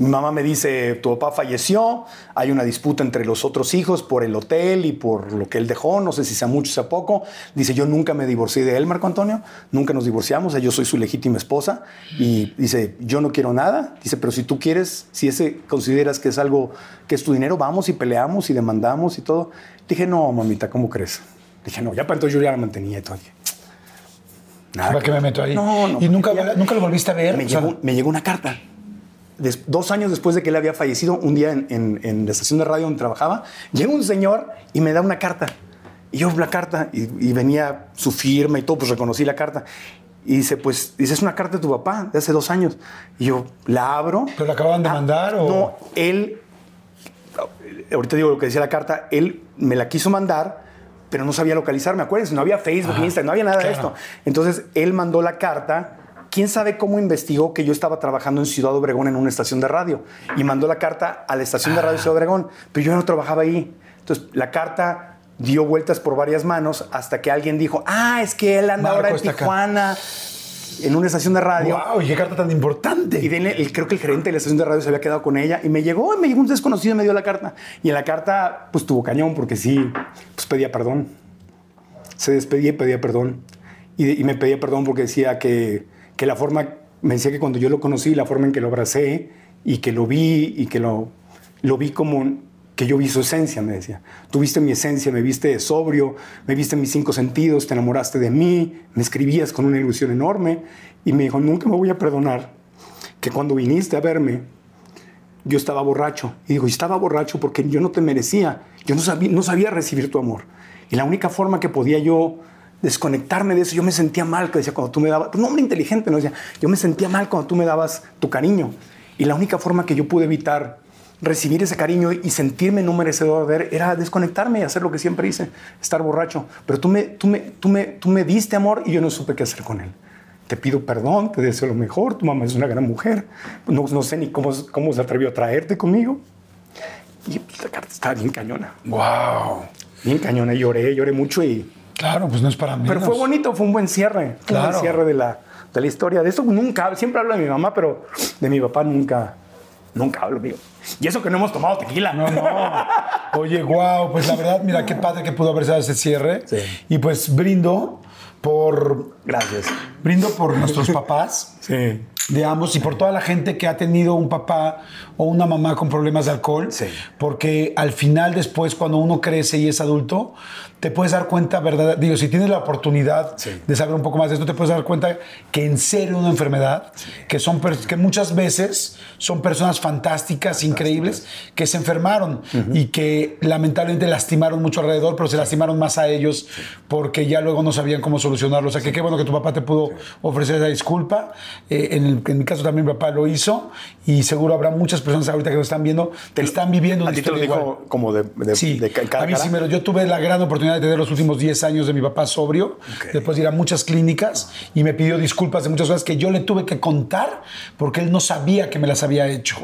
Mi mamá me dice, tu papá falleció, hay una disputa entre los otros hijos por el hotel y por lo que él dejó, no sé si sea mucho o sea poco. Dice, yo nunca me divorcié de él, Marco Antonio, nunca nos divorciamos, yo soy su legítima esposa. Y dice, yo no quiero nada. Dice, pero si tú quieres, si ese consideras que es algo, que es tu dinero, vamos y peleamos y demandamos y todo. Dije, no, mamita, ¿cómo crees? Dije, no, ya para entonces yo ya la mantenía y todo. Dije, nada ¿Para qué me meto ahí? No, no. ¿Y nunca, Ya- nunca lo volviste a ver? me, llegó, me llegó una carta. Des- dos años después de que él había fallecido, un día en, en- en la estación de radio donde trabajaba, llega un señor y me da una carta. Y yo la carta, y, y venía su firma y todo, pues reconocí la carta. Y dice, pues, dice, es una carta de tu papá de hace dos años. Y yo la abro. ¿Pero la acababan de Ah, mandar o...? No, él, ahorita digo lo que decía la carta, él me la quiso mandar, pero no sabía localizarme. Acuérdense, no había Facebook, Instagram, no había nada de esto. Entonces, él mandó la carta. ¿Quién sabe cómo investigó que yo estaba trabajando en Ciudad Obregón en una estación de radio? Y mandó la carta a la estación de radio Ciudad Obregón, pero yo no trabajaba ahí. Entonces, la carta dio vueltas por varias manos hasta que alguien dijo, ah, es que él anda Marco ahora en acá. En una estación de radio. ¡Wow! ¿Y qué carta tan importante? Y el- creo que el gerente de la estación de radio se había quedado con ella y me llegó, me llegó un desconocido y me dio la carta. Y en la carta, pues tuvo cañón porque sí, pues pedía perdón. Se despedía y pedía perdón. Y, de- y me pedía perdón porque decía que, que la forma, me decía que cuando yo lo conocí, la forma en que lo abracé y que lo vi y que lo, lo vi como que yo vi su esencia, me decía. Tú viste mi esencia, me viste sobrio, me viste mis cinco sentidos, te enamoraste de mí, me escribías con una ilusión enorme. Y me dijo, nunca me voy a perdonar que cuando viniste a verme, yo estaba borracho. Y digo, estaba borracho porque yo no te merecía. Yo no sabía, no sabía recibir tu amor. Y la única forma que podía yo desconectarme de eso, yo me sentía mal, que decía, cuando tú me dabas, un hombre inteligente, ¿no? Decía, yo me sentía mal cuando tú me dabas tu cariño. Y la única forma que yo pude evitar recibir ese cariño y sentirme no merecedor de él era desconectarme y hacer lo que siempre hice, estar borracho. Pero tú me, tú me, tú me, tú me diste amor y yo no supe qué hacer con él. Te pido perdón, te deseo lo mejor, tu mamá es una gran mujer, no, no sé ni cómo, cómo se atrevió a traerte conmigo. Y la carta estaba bien cañona, ¡Wow! bien cañona, lloré, lloré mucho y... Claro, pues no es para mí. Pero fue bonito, fue un buen cierre, fue un Claro. buen cierre de la, de la historia. De eso nunca, siempre hablo de mi mamá, pero de mi papá nunca, nunca hablo, amigo. Y eso que no hemos tomado tequila. No, no. Oye, wow, pues la verdad, mira qué padre que pudo haber sido ese cierre. Sí. Y pues brindo por Gracias. Brindo por nuestros papás. Sí. de ambos y por toda la gente que ha tenido un papá o una mamá con problemas de alcohol, Sí. porque al final después cuando uno crece y es adulto, te puedes dar cuenta, ¿verdad? Digo, si tienes la oportunidad Sí. de saber un poco más de esto, te puedes dar cuenta que en serio una enfermedad, que, son, que muchas veces son personas fantásticas, increíbles, que se enfermaron y que lamentablemente lastimaron mucho alrededor, pero se lastimaron más a ellos porque ya luego no sabían cómo solucionarlo. O sea, que qué bueno que tu papá te pudo ofrecer esa disculpa. Eh, en, el- en mi caso también mi papá lo hizo y seguro habrá muchas personas ahorita que lo están viendo, que están viviendo ¿A una ti te lo dijo igual. como de, de, Sí, de ca- cara a mí a sí lo- yo tuve la gran oportunidad de tener los últimos 10 años de mi papá sobrio, después de ir a muchas clínicas y me pidió disculpas de muchas cosas que yo le tuve que contar porque él no sabía que me las había hecho.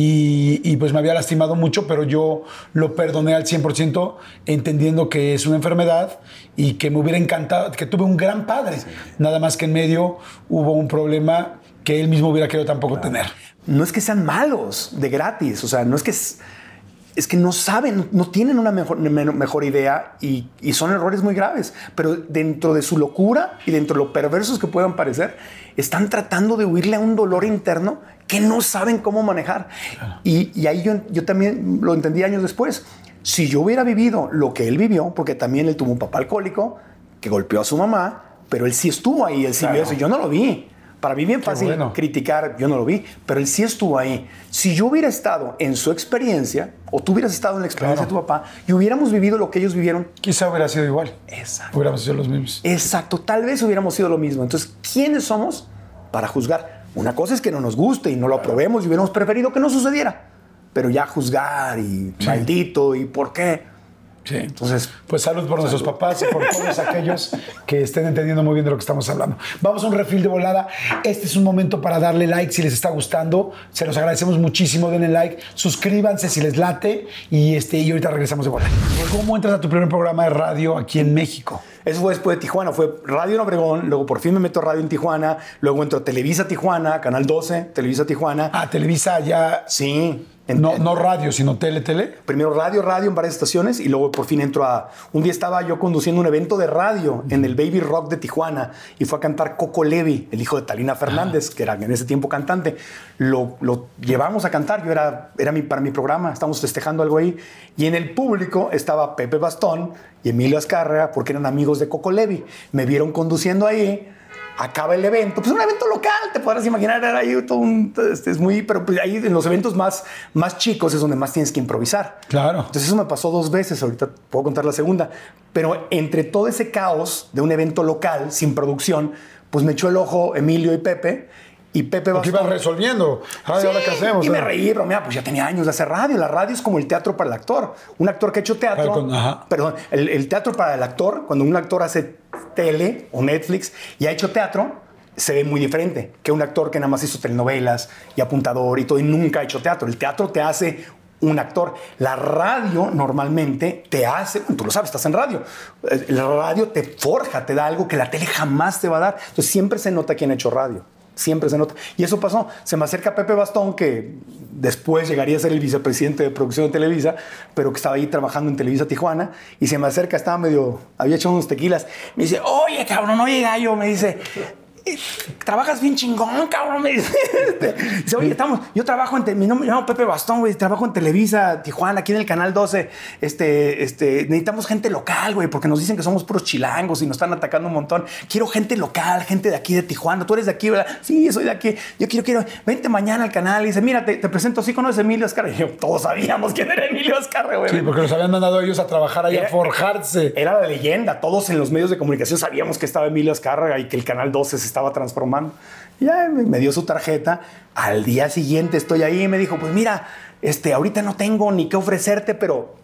Y, y, pues me había lastimado mucho, pero yo lo perdoné al 100% entendiendo que es una enfermedad y que me hubiera encantado, que tuve un gran padre, nada más que en medio hubo un problema que él mismo hubiera querido tampoco tener. no es que sean malos de gratis, o sea, no es que es, es que no saben, no tienen una mejor, me- mejor idea y, y son errores muy graves, pero dentro de su locura y dentro de lo perversos que puedan parecer, están tratando de huirle a un dolor interno que no saben cómo manejar. Y, y ahí yo, yo también lo entendí años después. Si yo hubiera vivido lo que él vivió, porque también él tuvo un papá alcohólico que golpeó a su mamá, pero él sí estuvo ahí, él sí vio eso, y yo no lo vi. Para mí bien fácil bueno. criticar, yo no lo vi, pero él sí estuvo ahí. Si yo hubiera estado en su experiencia, o tú hubieras estado en la experiencia Claro. de tu papá, y hubiéramos vivido lo que ellos vivieron, Quizá hubiera sido igual. exacto. Hubiéramos sido los mismos. Exacto, tal vez hubiéramos sido lo mismo. Entonces, ¿quiénes somos para juzgar? Una cosa es que no nos guste y no lo aprobemos y hubiéramos preferido que no sucediera, pero ya juzgar y maldito y por qué. Sí. Entonces, Pues salud por nuestros papás y por todos aquellos que estén entendiendo muy bien de lo que estamos hablando. Vamos a un refil de volada. Este es un momento para darle like si les está gustando. Se los agradecemos muchísimo. Denle like, suscríbanse si les late y, este, y ahorita regresamos de volada. ¿Cómo entras a tu primer programa de radio aquí en México? Eso fue después de Tijuana, fue Radio en Obregón, luego por fin me meto a Radio en Tijuana, luego entro a Televisa Tijuana, Canal 12, Televisa Tijuana. Ah, Televisa ya... Sí. en- No, no radio, sino tele, tele. Primero radio, radio en varias estaciones y luego por fin entro a... Un día estaba yo conduciendo un evento de radio en el Baby Rock de Tijuana y fue a cantar Coco Levi, el hijo de Talina Fernández, que era en ese tiempo cantante. Lo, lo llevamos a cantar, yo era, era mi, para mi programa, estábamos festejando algo ahí y en el público estaba Pepe Bastón y Emilio Azcárraga porque eran amigos de Coco Levi. Me vieron conduciendo ahí acaba el evento, pues un evento local, te podrás imaginar, era ahí todo un, este, es muy, pero pues ahí en los eventos más, más chicos es donde más tienes que improvisar. Claro. Entonces eso me pasó dos veces, ahorita puedo contar la segunda, pero entre todo ese caos de un evento local sin producción, pues me echó el ojo Emilio y Pepe, y Pepe Porque ibas resolviendo. Ay, ¿ahora qué hacemos? y me Ah. reí, pero mira, pues ya tenía años de hacer radio. La radio es como el teatro para el actor. Un actor que ha hecho teatro. Con- ajá. Perdón, el, el teatro para el actor, cuando un actor hace tele o Netflix y ha hecho teatro, se ve muy diferente que un actor que nada más hizo telenovelas y apuntador y todo y nunca ha hecho teatro. El teatro te hace un actor. La radio normalmente te hace, tú lo sabes, estás en radio. Eh, La radio te forja, te da algo que la tele jamás te va a dar. Entonces siempre se nota quién ha hecho radio. Siempre se nota. Y eso pasó. Se me acerca Pepe Bastón, que después llegaría a ser el vicepresidente de producción de Televisa, pero que estaba ahí trabajando en Televisa Tijuana. Y se me acerca, estaba medio, había hecho unos tequilas. Me dice, oye, cabrón, oye, gallo. Me dice, "Eh, trabajas bien chingón, cabrón. Dice, Este, dice, oye, estamos, yo trabajo en, mi nombre, me llamo Pepe Bastón, güey, trabajo en Televisa, Tijuana, aquí en el Canal 12. Este, este, necesitamos gente local, güey, porque nos dicen que somos puros chilangos y nos están atacando un montón. Quiero gente local, gente de aquí de Tijuana. Tú eres de aquí, ¿verdad? Sí, soy de aquí. Yo quiero, quiero, vente mañana al canal y dice, mira, te, te presento así, conoces a Emilio. Y yo, todos sabíamos quién era Emilio Azcarra, güey. Sí, porque los habían mandado ellos a trabajar ahí a forjarse. Era la leyenda. Todos en los medios de comunicación sabíamos que estaba Emilio Azcárraga y que el Canal 12 se estaba transformando. Y ya me dio su tarjeta. Al día siguiente estoy ahí y me dijo, pues mira, este, ahorita no tengo ni qué ofrecerte, pero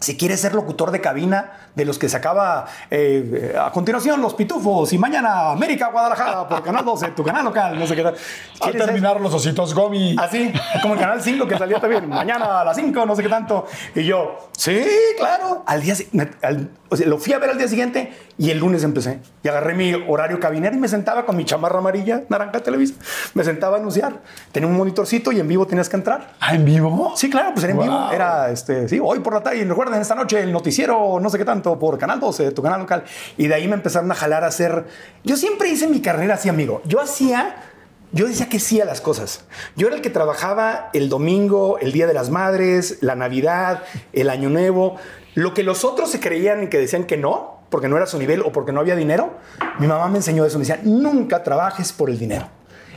si quieres ser locutor de cabina de los que se acaba eh, a continuación Los Pitufos y mañana América Guadalajara por Canal 12, tu canal local, no sé qué tal. Al ¿Quieres ser- terminar los ositos Gomi. Así, como el canal 5 que salía también, mañana a las 5, no sé qué tanto. Y yo, sí, claro. Al día al- o sea, lo fui a ver al día siguiente y el lunes empecé. Y agarré mi horario cabinero y me sentaba con mi chamarra amarilla, naranja Televisa. Me sentaba a anunciar. Tenía un monitorcito y en vivo tenías que entrar. ¿Ah, en vivo? Sí, claro, pues era en vivo. Wow. Era, este, sí, hoy por la tarde. Y recuerden, esta noche el noticiero, no sé qué tanto, por Canal 12, tu canal local. Y de ahí me empezaron a jalar a hacer... Yo siempre hice mi carrera así, amigo. Yo hacía... Yo decía que sí a las cosas. Yo era el que trabajaba el domingo, el Día de las Madres, la Navidad, el Año Nuevo. Lo que los otros se creían y que decían que no, porque no era su nivel o porque no había dinero, mi mamá me enseñó eso. Me decía, nunca trabajes por el dinero.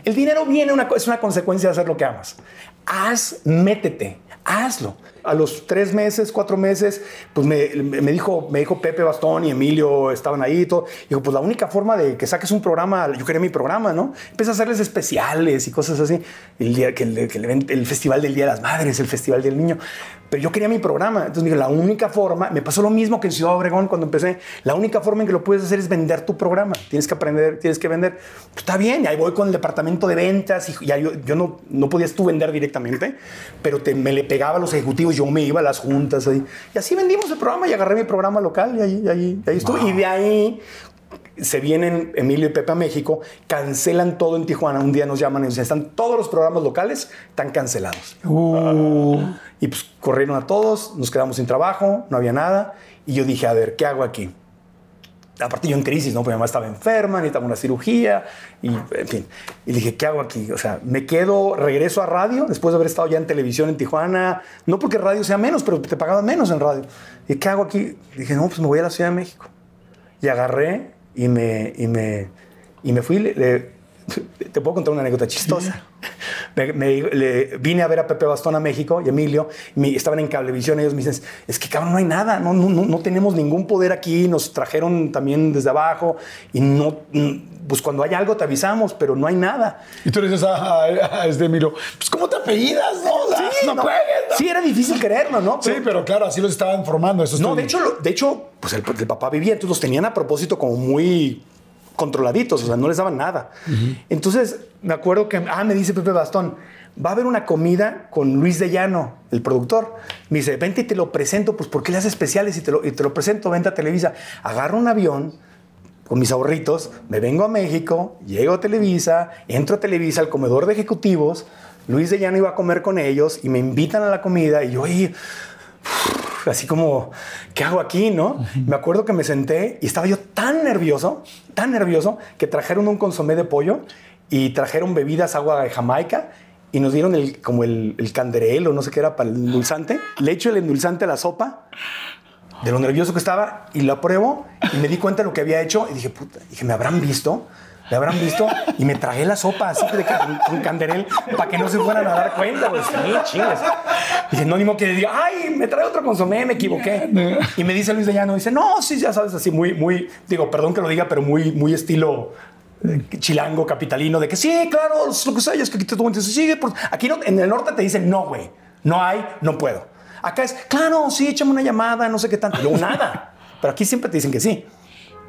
El dinero viene, una, es una consecuencia de hacer lo que amas. Haz, métete, hazlo. A los tres meses, cuatro meses, pues me, dijo, me dijo Pepe Bastón y Emilio estaban ahí y todo. Dijo, pues la única forma de que saques un programa, yo quería mi programa, ¿no? Empecé a hacerles especiales y cosas así. El, día, que que el, Festival del Día de las Madres, el Festival del Niño. Pero yo quería mi programa. Entonces dije, la única forma, me pasó lo mismo que en Ciudad Obregón cuando empecé, la única forma en que lo puedes hacer es vender tu programa. Tienes que aprender, tienes que vender. Pues está bien, y ahí voy con el departamento de ventas y ya yo, yo no, no podías tú vender directamente, pero te, me le pegaba a los ejecutivos, yo me iba a las juntas ahí. Y así vendimos el programa y agarré mi programa local y ahí, ahí, ahí estuve. Wow. Y de ahí se vienen Emilio y Pepe a México, cancelan todo en Tijuana. Un día nos llaman y dicen, están todos los programas locales, están cancelados. Uh. Y pues corrieron a todos, nos quedamos sin trabajo, no había nada. Y yo dije, a ver, ¿qué hago aquí? Aparte yo en crisis, ¿no? Porque mi mamá estaba enferma, necesitaba una cirugía y, en fin. Y dije, ¿qué hago aquí? O sea, me quedo, regreso a radio después de haber estado ya en televisión en Tijuana. No porque radio sea menos, pero te pagaban menos en radio. ¿Y qué hago aquí? dije, no, pues me voy a la Ciudad de México. Y agarré y me, y me, y me fui. Le, te puedo contar una anécdota chistosa. Me, me, le, vine a ver a Pepe Bastón a México y Emilio, me, estaban en Cablevisión. Ellos me dicen: Es que cabrón, no hay nada, no, no, no, tenemos ningún poder aquí. Nos trajeron también desde abajo y no. Pues cuando hay algo te avisamos, pero no hay nada. Y tú le dices a, a, a este Emilio: Pues, ¿cómo te apellidas? No, sí, no, no, juegues, sí, era difícil creerlo, ¿no? Pero, sí, pero claro, así los estaban formando. Esos no, de hecho, de hecho, pues el, el papá vivía, entonces los tenían a propósito como muy controladitos, o sea, no les daban nada. Uh -huh. Entonces, me acuerdo que, ah, me dice Pepe Bastón, va a haber una comida con Luis de Llano, el productor. Me dice, vente y te lo presento, pues porque le hace especiales y te lo, y te lo presento, vente a Televisa. Agarro un avión con mis ahorritos, me vengo a México, llego a Televisa, entro a Televisa, al comedor de ejecutivos, Luis de Llano iba a comer con ellos y me invitan a la comida y yo así como, ¿qué hago aquí? ¿No? Me acuerdo que me senté y estaba yo tan nervioso, tan nervioso, que trajeron un consomé de pollo y trajeron bebidas, agua de Jamaica y nos dieron el, como el, el canderel o no sé qué era para el endulzante. Le echo el endulzante a la sopa de lo nervioso que estaba y lo apruebo y me di cuenta de lo que había hecho y dije, puta, dije, ¿me habrán visto? ¿Me habrán visto? Y me tragué la sopa así de un canderel para que no se fueran a dar cuenta. Pues sí, chingas. Dije, no, ni modo que diga, ay, me trae otro consomé, me equivoqué. Y me dice Luis de Llano, dice, no, sí, ya sabes, así muy, muy, digo, perdón que lo diga, pero muy, muy estilo eh, chilango, capitalino, de que sí, claro, lo que sabes es que aquí te tú sigue. Por... Aquí no, en el norte te dicen, no, güey, no hay, no puedo. Acá es, claro, sí, échame una llamada, no sé qué tanto. Yo, nada. Pero aquí siempre te dicen que sí.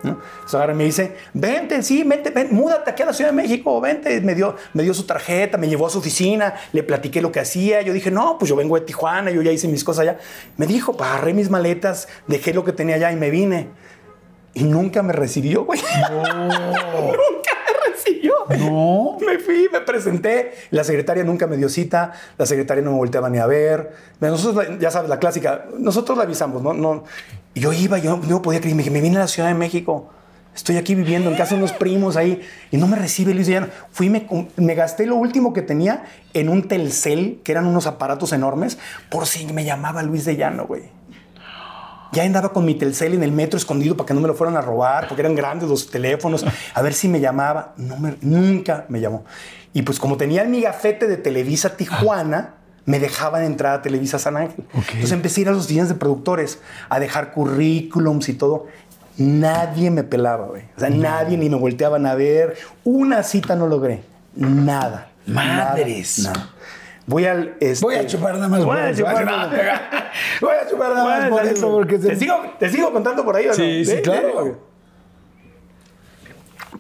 ¿No? Entonces agarra y me dice, vente, sí, vente, vente, múdate aquí a la Ciudad de México, vente. Me dio, me dio su tarjeta, me llevó a su oficina, le platiqué lo que hacía. Yo dije, no, pues yo vengo de Tijuana, yo ya hice mis cosas allá. Me dijo, agarré mis maletas, dejé lo que tenía allá y me vine. Y nunca me recibió, güey. No. nunca me recibió. No. Me fui, me presenté. La secretaria nunca me dio cita. La secretaria no me volteaba ni a ver. Nosotros, ya sabes, la clásica. Nosotros la avisamos, ¿no? no yo iba, yo no podía creer. Me me vine a la Ciudad de México. Estoy aquí viviendo en casa de unos primos ahí. Y no me recibe Luis Llano. Fui, me, me gasté lo último que tenía en un Telcel, que eran unos aparatos enormes, por si me llamaba Luis de Llano, güey. Ya andaba con mi Telcel en el metro escondido para que no me lo fueran a robar, porque eran grandes los teléfonos, a ver si me llamaba. Nunca me llamó. Y pues como tenía mi gafete de Televisa Tijuana, me dejaban entrar a Televisa San Ángel. Okay. Entonces empecé a ir a los días de productores, a dejar currículums y todo. Nadie me pelaba, güey. O sea, no. nadie ni me volteaban a ver. Una cita no logré. Nada. Madres. Nada. nada. Voy al. Este, voy a chupar nada más. Voy a chupar nada más. voy a chupar nada más por eso. Porque te, sigo, ¿Te sigo contando por ahí o sí, no? Sí, claro.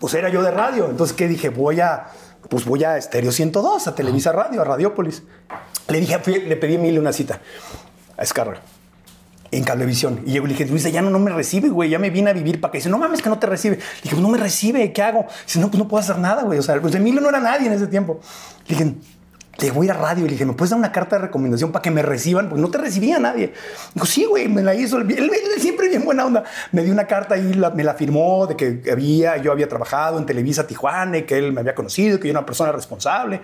Pues era yo de radio. Entonces, ¿qué dije? Voy a. Pues voy a Estéreo 102, a Televisa Radio, a Radiópolis. Le dije, fui, le pedí a Emilio una cita a Escarra en Cablevisión. Y yo le dije, Luis de Llano no me recibe, güey. Ya me vine a vivir para que dice, no mames, que no te recibe. Le dije, pues no me recibe, ¿qué hago? Dice, no, pues no puedo hacer nada, güey. O sea, pues Emilio no era nadie en ese tiempo. Le dije, te voy a ir a radio y le dije, ¿me puedes dar una carta de recomendación para que me reciban? Porque no te recibía nadie. Dijo, sí, güey, me la hizo. Él, él, siempre bien buena onda. Me dio una carta y la, me la firmó de que había, yo había trabajado en Televisa Tijuana y que él me había conocido, que yo era una persona responsable.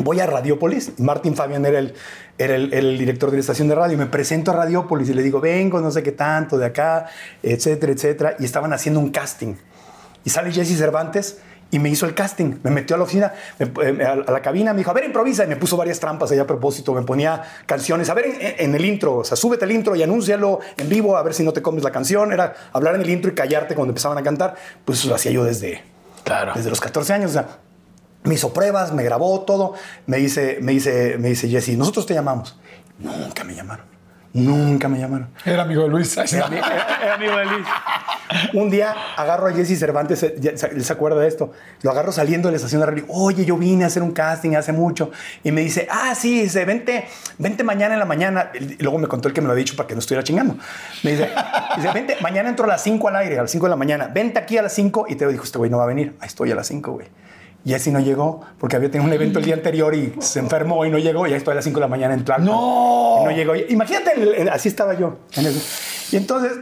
Voy a Radiópolis. Martín Fabián era el, era el, el, director de la estación de radio. Me presento a Radiópolis y le digo, vengo, no sé qué tanto, de acá, etcétera, etcétera. Y estaban haciendo un casting. Y sale Jesse Cervantes y me hizo el casting. Me metió a la oficina, me, a, la cabina, me dijo, a ver, improvisa. Y me puso varias trampas allá a propósito. Me ponía canciones. A ver, en, en, el intro, o sea, súbete el intro y anúncialo en vivo, a ver si no te comes la canción. Era hablar en el intro y callarte cuando empezaban a cantar. Pues eso lo hacía yo desde, claro. desde los 14 años. O sea, me hizo pruebas, me grabó todo. Me dice, me dice, me dice Jesse, nosotros te llamamos. Nunca me llamaron. Nunca me llamaron. Era amigo de Luis. Era, era, era amigo de Luis. Un día agarro a Jesse Cervantes, él se acuerda de esto. Lo agarro saliendo de la estación de radio. Oye, yo vine a hacer un casting hace mucho. Y me dice, ah, sí, dice, vente, vente mañana en la mañana. Y luego me contó el que me lo ha dicho para que no estuviera chingando. Me dice, dice vente, mañana entro a las 5 al aire, a las 5 de la mañana. Vente aquí a las 5. Y te dijo, este güey no va a venir. Ahí estoy a las 5, güey. Y así no llegó porque había tenido un evento el día anterior y se enfermó y no llegó. Y ahí estoy a las 5 de la mañana en Tlalpan. ¡No! Y no llegó. Imagínate, así estaba yo. Y entonces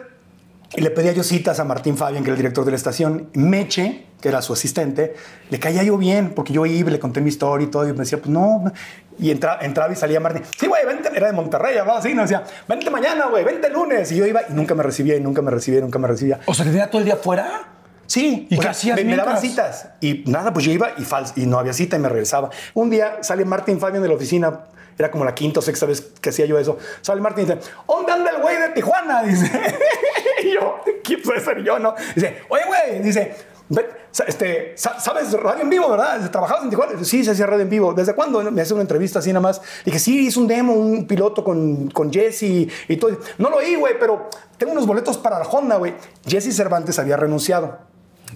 le pedía yo citas a Martín Fabián, que era el director de la estación. Meche, que era su asistente, le caía yo bien porque yo iba, le conté mi historia y todo. Y me decía, pues no. Y entra, entraba y salía Martín. Sí, güey, vente. Era de Monterrey, hablaba así. Nos decía, vente mañana, güey, vente el lunes. Y yo iba y nunca me recibía y nunca me recibía, nunca me recibía. O sea, ¿te tenía todo el día fuera? Sí, ¿Y o sea, me, me daban citas y nada, pues yo iba y, no había cita y me regresaba. Un día sale Martín Fabián de la oficina, era como la quinta o sexta vez que hacía yo eso. Sale Martín y dice, ¿dónde anda el güey de Tijuana? Dice, y yo, ¿quién puede ser yo? No, dice, oye, güey, dice, este, ¿sabes radio en vivo, verdad? ¿Trabajabas en Tijuana? Sí, se hacía radio en vivo. ¿Desde cuándo? Me hace una entrevista así nada más. Dije, sí, hice un demo, un piloto con, con Jesse y todo. No lo oí, güey, pero tengo unos boletos para la Honda, güey. Jesse Cervantes había renunciado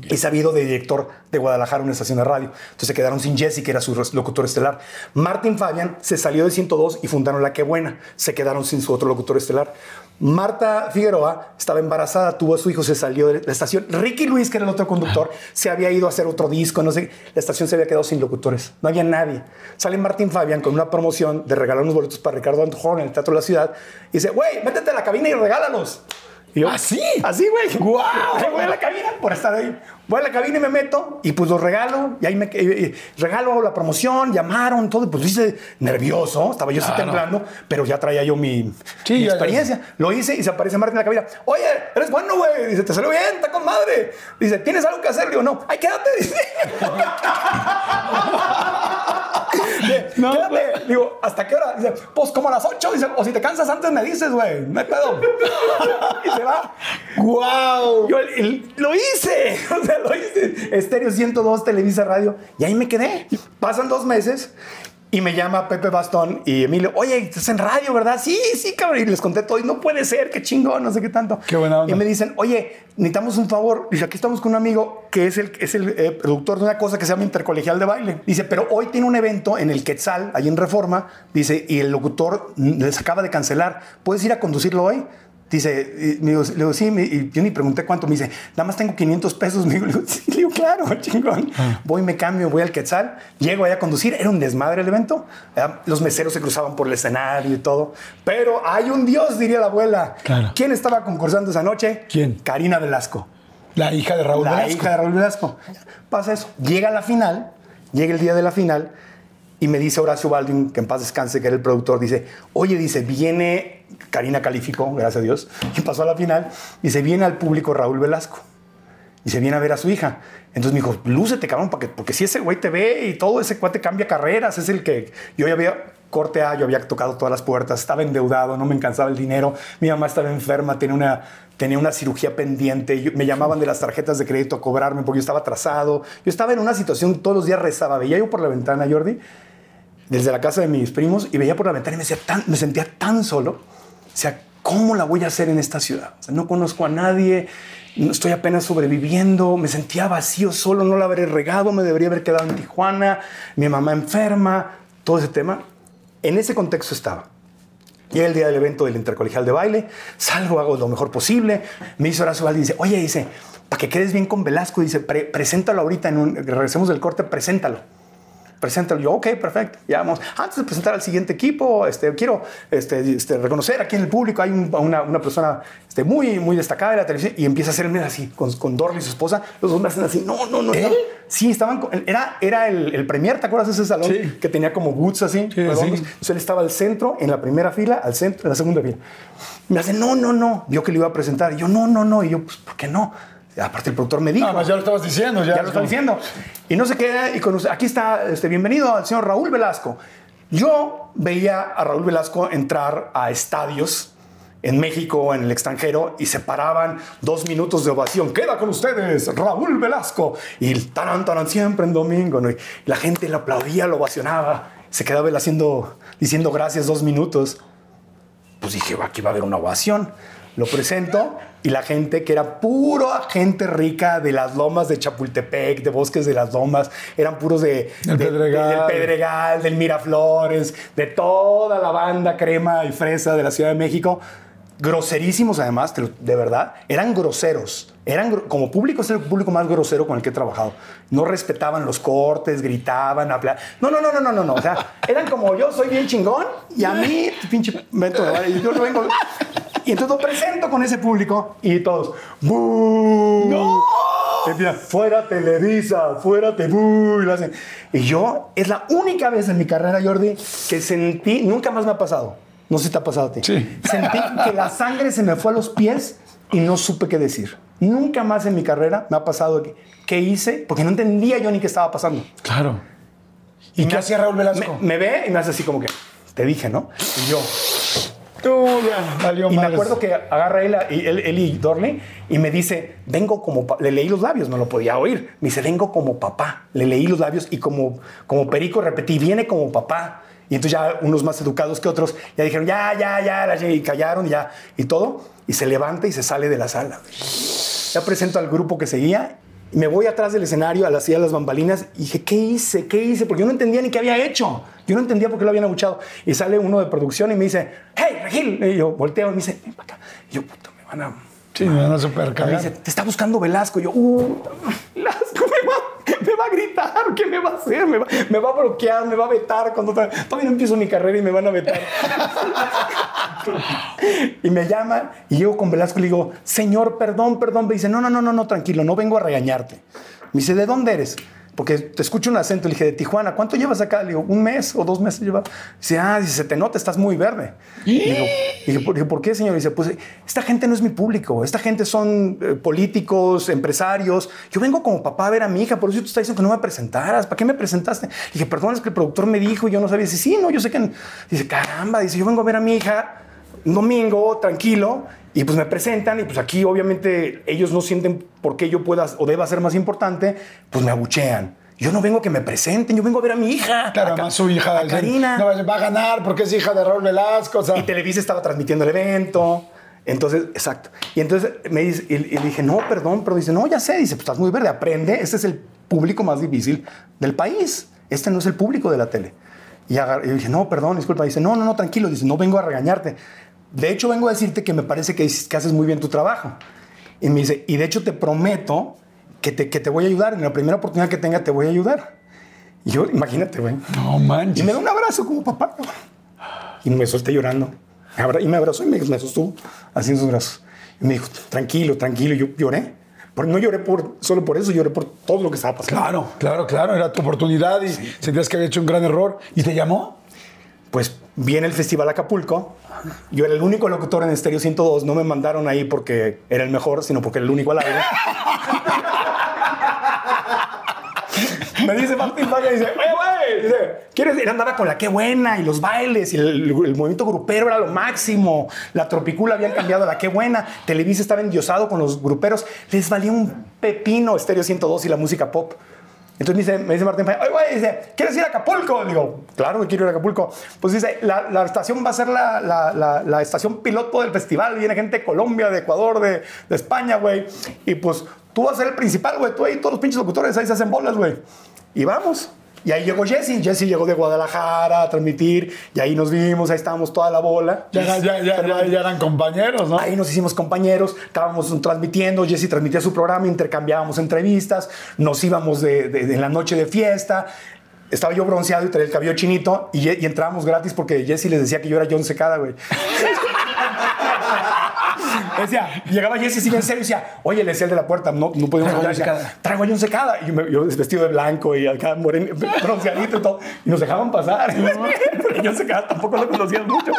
y sabido de director de Guadalajara, una estación de radio. Entonces se quedaron sin Jesse, que era su locutor estelar. Martín Fabián se salió de 102 y fundaron La Qué Buena. Se quedaron sin su otro locutor estelar. Marta Figueroa estaba embarazada, tuvo a su hijo, se salió de la estación. Ricky Luis, que era el otro conductor, se había ido a hacer otro disco, no sé. La estación se había quedado sin locutores. No había nadie. Sale Martín Fabián con una promoción de regalar unos boletos para Ricardo Antojón en el Teatro de la Ciudad. Y dice, güey, métete a la cabina y regálalos. Y yo, ¿Así? Así, güey. ¡Guau! Voy a la cabina por estar ahí. Voy a la cabina y me meto y pues los regalo. Y ahí me regalo la promoción, llamaron, todo. y Pues hice nervioso, estaba yo así temblando, pero ya traía yo mi, Sí, mi ya- experiencia. Lo hice y se aparece Martín en la cabina. Oye, eres bueno, güey. Dice, te salió bien, está con madre. Dice, ¿tienes algo que hacer? Digo, no. Ay, quédate. Dice. No, quédate. Digo, ¿hasta qué hora? Dice, pues como a las 8. Dice, o si te cansas antes me dices, güey. No hay pedo. y se va. ¡Guau! Yo el- el- lo hice, o sea, lo hice. Estéreo 102, Televisa Radio, y ahí me quedé. Pasan dos meses y me llama Pepe Bastón y Emilio, oye, estás en radio, ¿verdad? Sí, sí, cabrón. Y les conté todo, y no puede ser, qué chingón, no sé qué tanto. Qué buena onda. Y me dicen, oye, necesitamos un favor. Dice, aquí estamos con un amigo que es el, es el eh, productor de una cosa que se llama Intercolegial de Baile. Dice, pero hoy tiene un evento en el Quetzal, ahí en Reforma. Dice, y el locutor mm, les acaba de cancelar. ¿Puedes ir a conducirlo hoy? Dice, y me digo, le digo, sí, me- y yo ni pregunté cuánto. Me dice, nada más tengo 500 pesos. Me digo, le digo, sí, le digo, claro, chingón. Voy, me cambio, voy al Quetzal, llego allá a conducir. Era un desmadre el evento. ¿verdad? Los meseros se cruzaban por el escenario y todo. Pero hay un Dios, diría la abuela. Claro. ¿Quién estaba concursando esa noche? ¿Quién? Karina Velasco. La hija de Raúl la Velasco. hija de Raúl Velasco. Pasa eso. Llega la final, llega el día de la final y me dice Horacio Baldwin, que en paz descanse, que era el productor, dice, oye, dice, viene, Karina calificó, gracias a Dios, y pasó a la final, dice, viene al público Raúl Velasco. Y se viene a ver a su hija. Entonces me dijo, lúcete, cabrón, porque, porque si ese güey te ve y todo, ese cuate cambia carreras, es el que yo ya había, corte A, yo había tocado todas las puertas, estaba endeudado, no me alcanzaba el dinero, mi mamá estaba enferma, tenía una, tenía una cirugía pendiente, me llamaban de las tarjetas de crédito a cobrarme porque yo estaba atrasado, yo estaba en una situación, todos los días rezaba, veía yo por la ventana, Jordi, desde la casa de mis primos y veía por la ventana y me sentía tan solo. Sea, ¿cómo la voy a hacer en esta ciudad? O sea, no conozco a nadie, estoy apenas sobreviviendo, me sentía vacío solo, no la habré regado, me debería haber quedado en Tijuana, mi mamá enferma, todo ese tema. En ese contexto estaba. Llega el día del evento del intercolegial de baile, salgo, hago lo mejor posible. Me hizo Horacio Valdi y dice, oye, dice, para que quedes bien con Velasco, dice, "pre- preséntalo ahorita, en un, regresemos del corte, preséntalo. Preséntalo. Yo, ok, perfecto, ya vamos. Antes de presentar al siguiente equipo, este, quiero este, este, reconocer aquí en el público, hay un- una, una persona este, muy, muy destacada de la televisión y empieza a hacerme así, con, con Dorley y su esposa, los dos me hacen así, no, no, no. ¿Él? no. Sí, estaban, era, era el, el premier, ¿te acuerdas de ese salón? Sí. Que tenía como boots así, Sí, sí. Entonces él estaba al centro, en la primera fila, al centro, en la segunda fila. Me hace, no, no, no. Vio que le iba a presentar. Y yo, no, no, no. Y yo, pues, ¿por qué no? Aparte, el productor me dijo. No, pues ya lo estabas diciendo. Ya, Ya lo está diciendo. Y no se queda. Y con aquí está, este, bienvenido al señor Raúl Velasco. Yo veía a Raúl Velasco entrar a estadios en México, en el extranjero, y se paraban dos minutos de ovación. Queda con ustedes, Raúl Velasco. Y el taran, taran, siempre en domingo. ¿no? Y la gente lo aplaudía, lo ovacionaba. Se quedaba él haciendo, diciendo gracias dos minutos. Pues dije, aquí va a haber una ovación. Lo presento y la gente, que era pura gente rica de las lomas de Chapultepec, de Bosques de las Lomas, eran puros de, de- Pedregal. del Pedregal, del Miraflores, de toda la banda crema y fresa de la Ciudad de México. Groserísimos además, de verdad, eran groseros. Eran como público es el público más grosero con el que he trabajado. No respetaban los cortes, gritaban, apla- No, no, no, no, no, no, no. O sea, eran como yo soy bien chingón y a mí, pinche yo lo vengo. Y entonces lo presento con ese público y todos, ¡Bú! ¡No! Empieza, fuera Televisa, fuera Tebú, y lo hacen. Y yo, es la única vez en mi carrera, Jordi, que sentí, nunca más me ha pasado. No sé si te ha pasado a ti. Sí. Sentí que la sangre se me fue a los pies y no supe qué decir. Nunca más en mi carrera me ha pasado que, qué hice, porque no entendía yo ni qué estaba pasando. Claro. ¿Y, me qué hacía Raúl Velasco? Me, me ve y me hace así como que, te dije, ¿no? Y yo, Tú ya valió y me acuerdo que agarra él, y- él, él y Dorley y me dice, vengo como... pa-". Le leí los labios, no lo podía oír. Me dice, vengo como papá. Le leí los labios y como, como perico repetí, viene como papá. Y entonces ya unos más educados que otros ya dijeron, ya, ya, ya, y callaron y ya, y todo. Y se levanta y se sale de la sala. Ya presento al grupo que seguía me voy atrás del escenario a la silla de las bambalinas y dije, ¿qué hice? ¿Qué hice? Porque yo no entendía ni qué había hecho. Yo no entendía por qué lo habían abuchado. Y sale uno de producción y me dice, hey, Regil. Y yo volteo y me dice, ven para acá. Y yo, puta, me van a... Sí, me van a super Me dice, te está buscando Velasco. Y yo, uh, Velasco me va, me va a gritar. ¿Qué me va a hacer? Me va, me va a bloquear, me va a vetar. Cuando todavía no empiezo mi carrera y me van a vetar. y me llaman y llego con Velasco y le digo, señor, perdón, perdón. Me dice, no, no, no, no, no, tranquilo, no vengo a regañarte. Me dice, ¿de dónde eres? Porque te escucho un acento. Le dije, de Tijuana. ¿Cuánto llevas acá? Le digo, un mes o dos meses lleva. Dice, ah, dice, se te nota, estás muy verde. Le digo, dije, ¿por, dije, ¿por qué, señor? Dice, pues esta gente no es mi público. Esta gente son eh, políticos, empresarios. Yo vengo como papá a ver a mi hija. Por eso tú estás diciendo que no me presentaras. ¿Para qué me presentaste? Le dije, perdón, es que el productor me dijo y yo no sabía. Dice, sí, no, yo sé que... Dice, caramba. Dice, yo vengo a ver a mi hija un domingo, tranquilo, y pues me presentan, y pues aquí obviamente ellos no sienten por qué yo pueda o deba ser más importante, pues me abuchean. Yo no vengo que me presenten, yo vengo a ver a mi hija. Claro, además su hija. a Karina. No, va a ganar porque es hija de Raúl Velasco. O sea, Y Televisa estaba transmitiendo el evento. Entonces, exacto. Y entonces me dice, y, y dije, no, perdón, pero dice, no, ya sé. Dice, pues estás muy verde, aprende. Este es el público más difícil del país. Este no es el público de la tele. Y yo dije, no, perdón, disculpa. Dice, no, no, no, tranquilo. Dice, no vengo a regañarte. De hecho, vengo a decirte que me parece que, que haces muy bien tu trabajo. Y me dice, y de hecho te prometo que te, que te voy a ayudar. En la primera oportunidad que tenga, te voy a ayudar. Y yo, imagínate, güey. no Y manches. me da un abrazo como papá. Y me solté llorando. Y me abrazó y me, me sostuvo así en sus brazos. Y me dijo, tranquilo, tranquilo. Y yo lloré. Pero no lloré por, solo por eso, lloré por todo lo que estaba pasando. Claro, claro, claro. Era tu oportunidad y sentías que había hecho un gran error. ¿Y te llamó? Pues viene el Festival Acapulco. Yo era el único locutor en Estéreo 102. No me mandaron ahí porque era el mejor, sino porque era el único al aire. Me dice Martín Vaga, dice, güey, dice, ¿quieres? Él andaba con la qué buena y los bailes y el, el movimiento grupero era lo máximo. La tropicula habían cambiado a la qué buena. Televisa estaba endiosado con los gruperos. Les valía un pepino Estéreo 102 y la música pop. Entonces me dice, Martín Falla, oye, güey, dice, ¿quieres ir a Acapulco? Digo, claro que quiero ir a Acapulco. Pues dice, la, estación va a ser la, la estación piloto del festival. Viene gente de Colombia, de Ecuador, de, de España, güey. Y pues tú vas a ser el principal, güey. Tú ahí, todos los pinches locutores ahí se hacen bolas, güey. Y vamos. Y ahí llegó Jesse. Jesse llegó de Guadalajara a transmitir. Y ahí nos vimos, ahí estábamos toda la bola. Ya, ya, ya, ya, ya- ya eran compañeros, ¿no? Ahí nos hicimos compañeros, estábamos transmitiendo, Jesse transmitía su programa, intercambiábamos entrevistas, nos íbamos de, de- de la noche de fiesta. estaba yo bronceado y traía el cabello chinito y, y entrábamos gratis porque Jesse les decía que yo era John Secada, güey. decía, llegaba Jesse así en serio y decía, oye, le decía el de la puerta, no, no Traigo hablar. Decía, Traigo a John Secada. Y me- yo vestido de blanco y acá moreno, bronceadito y todo. Y nos dejaban pasar. Porque John Secada tampoco lo conocías mucho.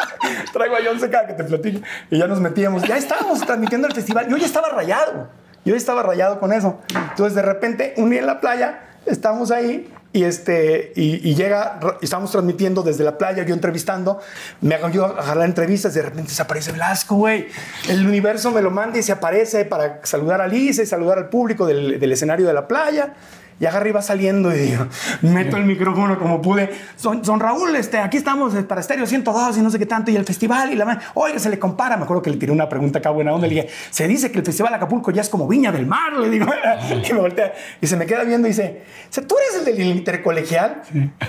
Traigo a John Secada que te platico. Y ya nos metíamos. Ya estábamos transmitiendo el festival. Yo ya estaba rayado. Yo ya estaba rayado con eso. Entonces, de repente, un día en la playa, estamos ahí y, este, y, llega, y estamos transmitiendo desde la playa, yo entrevistando, me hago yo a jalar entrevistas, de repente se aparece Blasco, güey. El universo me lo manda y se aparece para saludar a Lisa y saludar al público del escenario de la playa. Y agarra y va saliendo y digo, meto el micrófono como pude. Son, son Raúl, este, aquí estamos eh, para Estéreo 102 y no sé qué tanto. Y el festival y la Oiga, se le compara. Me acuerdo que le tiré una pregunta acá buena onda. Le dije, se dice que el Festival Acapulco ya es como Viña del Mar. Le digo, y me voltea. Y se me queda viendo y dice, "O ¿tú eres el del intercolegial?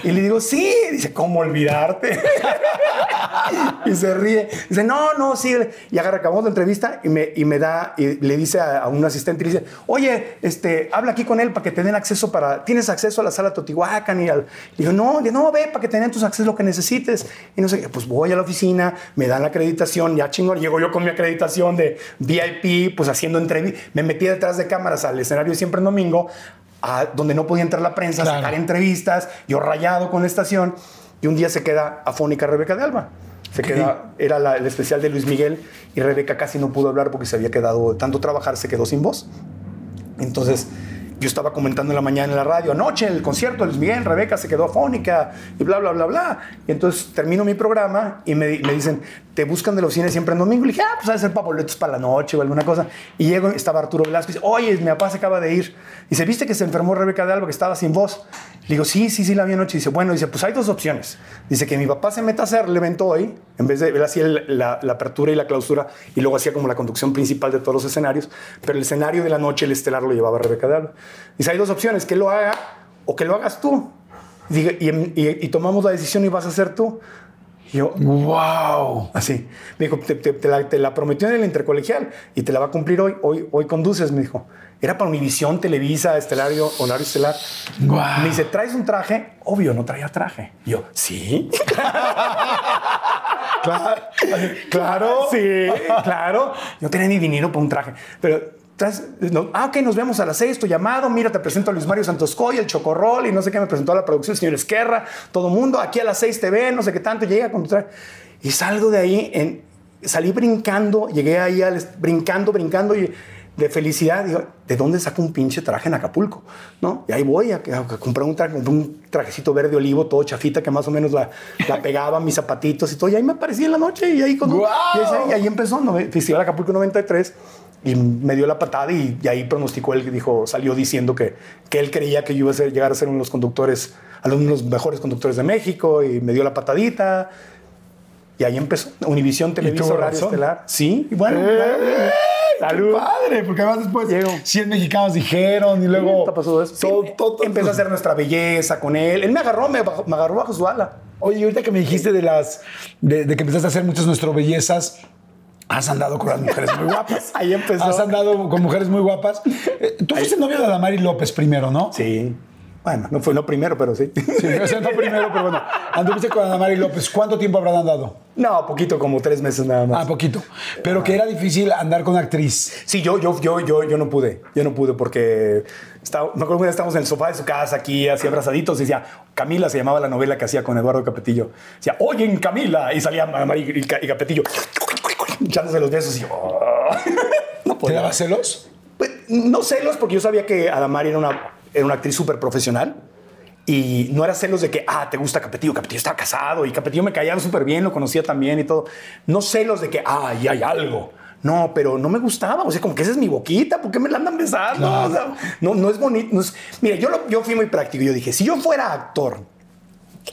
Y le digo, sí. Dice, ¿cómo olvidarte? y se ríe. Dice, no, no, sí. Y agarra, acabamos la entrevista y me, y me da, y le dice a, a un asistente, y le dice, oye, este, habla aquí con él para que te den acceso para, tienes acceso a la sala Totihuacán y al, digo, no, no, ve para que te den tus accesos lo que necesites. Y no sé, pues voy a la oficina, me dan la acreditación, ya chingón, llego yo con mi acreditación de VIP, pues haciendo entrevistas, me metí detrás de cámaras al escenario siempre en domingo, a donde no podía entrar la prensa, Claro. sacar entrevistas, yo rayado con la estación, y un día se queda afónica Rebeca de Alba. Se queda, era la- el especial de Luis Miguel y Rebeca casi no pudo hablar porque se había quedado tanto trabajar, se quedó sin voz. Entonces, yo estaba comentando en la mañana en la radio, anoche el concierto de Luis Miguel, Rebeca se quedó afónica y bla, bla, bla, bla. Y entonces termino mi programa y me, me dicen, te buscan de la oficina siempre en domingo. Y dije, ah, pues de ser para boletos para la noche o alguna cosa. Y llego, estaba Arturo Velasco y dice, oye, mi papá se acaba de ir. Dice, ¿viste que se enfermó Rebeca de Alba, que estaba sin voz? Le digo, sí, sí, sí, la vi anoche. Dice, bueno, dice, pues hay dos opciones. Dice que mi papá se meta a hacer el evento hoy, en vez de, él hacía el- la, la apertura y la clausura, y luego hacía como la conducción principal de todos los escenarios, pero el escenario de la noche, el estelar, lo llevaba Rebeca de Alba. Dice, hay dos opciones, que lo haga o que lo hagas tú. Y, y- y tomamos la decisión y vas a ser tú. Y yo, ¡Wow! Así. Me dijo, te, te- te la, te la prometió en el intercolegial y te la va a cumplir hoy. Hoy, hoy conduces, me dijo. Era para Univisión, Televisa, Estelario, Horario Estelar. Me dice, ¿traes un traje? Obvio, no traía traje. Y yo, ¿sí? Claro. claro. Sí, claro. No tenía ni dinero para un traje. Pero, no, ah, ok, nos vemos a las seis, tu llamado. Mira, te presento a Luis Mario Santoscoy, el Chocorrol y no sé qué. Me presentó a la producción, el señor Esquerra, todo mundo. Aquí a las seis te ven, no sé qué tanto. Llega con tu traje. Y salgo de ahí, en, salí brincando, llegué ahí al, brincando, brincando y de felicidad. Digo, ¿de dónde saco un pinche traje en Acapulco? ¿No? Y ahí voy a, a comprar un traje, un trajecito verde olivo, todo chafita, que más o menos la, la pegaba, mis zapatitos y todo. Y ahí me aparecí en la noche y ahí, con, y ahí- empezó, ¿no? Festival Acapulco 93. Y me dio la patada y, y ahí pronosticó él, dijo, salió diciendo que, que él creía que yo iba a ser, llegar a ser uno de los conductores, uno de los mejores conductores de México y me dio la patadita. Y ahí empezó. Univisión Televisa, razón. Estelar. Sí, y bueno. ¡Eh! Salud. ¡Qué padre! Porque además después Llego. 100 mexicanos dijeron y luego... ¿Qué pasó eso? Sí, Todo, todo, todo. empezó a hacer nuestra belleza con él. Él me agarró, me, agarró bajo su ala. Oye, ahorita que me dijiste de las... De, de que empezaste a hacer muchas nuestras bellezas... Has andado con las mujeres muy guapas. Ahí empezó. Has andado con mujeres muy guapas. Eh, Tú fuiste novio de Adamari López primero, ¿no? Sí. Bueno, no fue lo primero, pero sí. Sí, o sea, no primero, pero bueno. Anduviste con Adamari López. ¿Cuánto tiempo habrán andado? No, poquito, como tres meses nada más. Ah, poquito. Pero que era difícil andar con actriz. Sí, yo, yo, yo, yo, yo no pude. Yo no pude porque estaba, me acuerdo que estábamos en el sofá de su casa aquí, así abrazaditos, y decía, Camila se llamaba la novela que hacía con Eduardo Capetillo. Decía, oyen Camila, y salía y, Ca- y Capetillo echándose los besos y yo, "Oh". no ¿Te daba celos? Pues, no celos, porque yo sabía que Adamari era una, era una actriz súper profesional. Y no era celos de que, ah, te gusta Capetillo, Capetillo estaba casado y Capetillo me caía súper bien, lo conocía también y todo. No celos de que, ah, ya hay algo. No, pero no me gustaba. O sea, como que esa es mi boquita, ¿por qué me la andan besando? Claro. O sea, no, no es bonito. no es- Mira, yo, lo- yo fui muy práctico. Yo dije, si yo fuera actor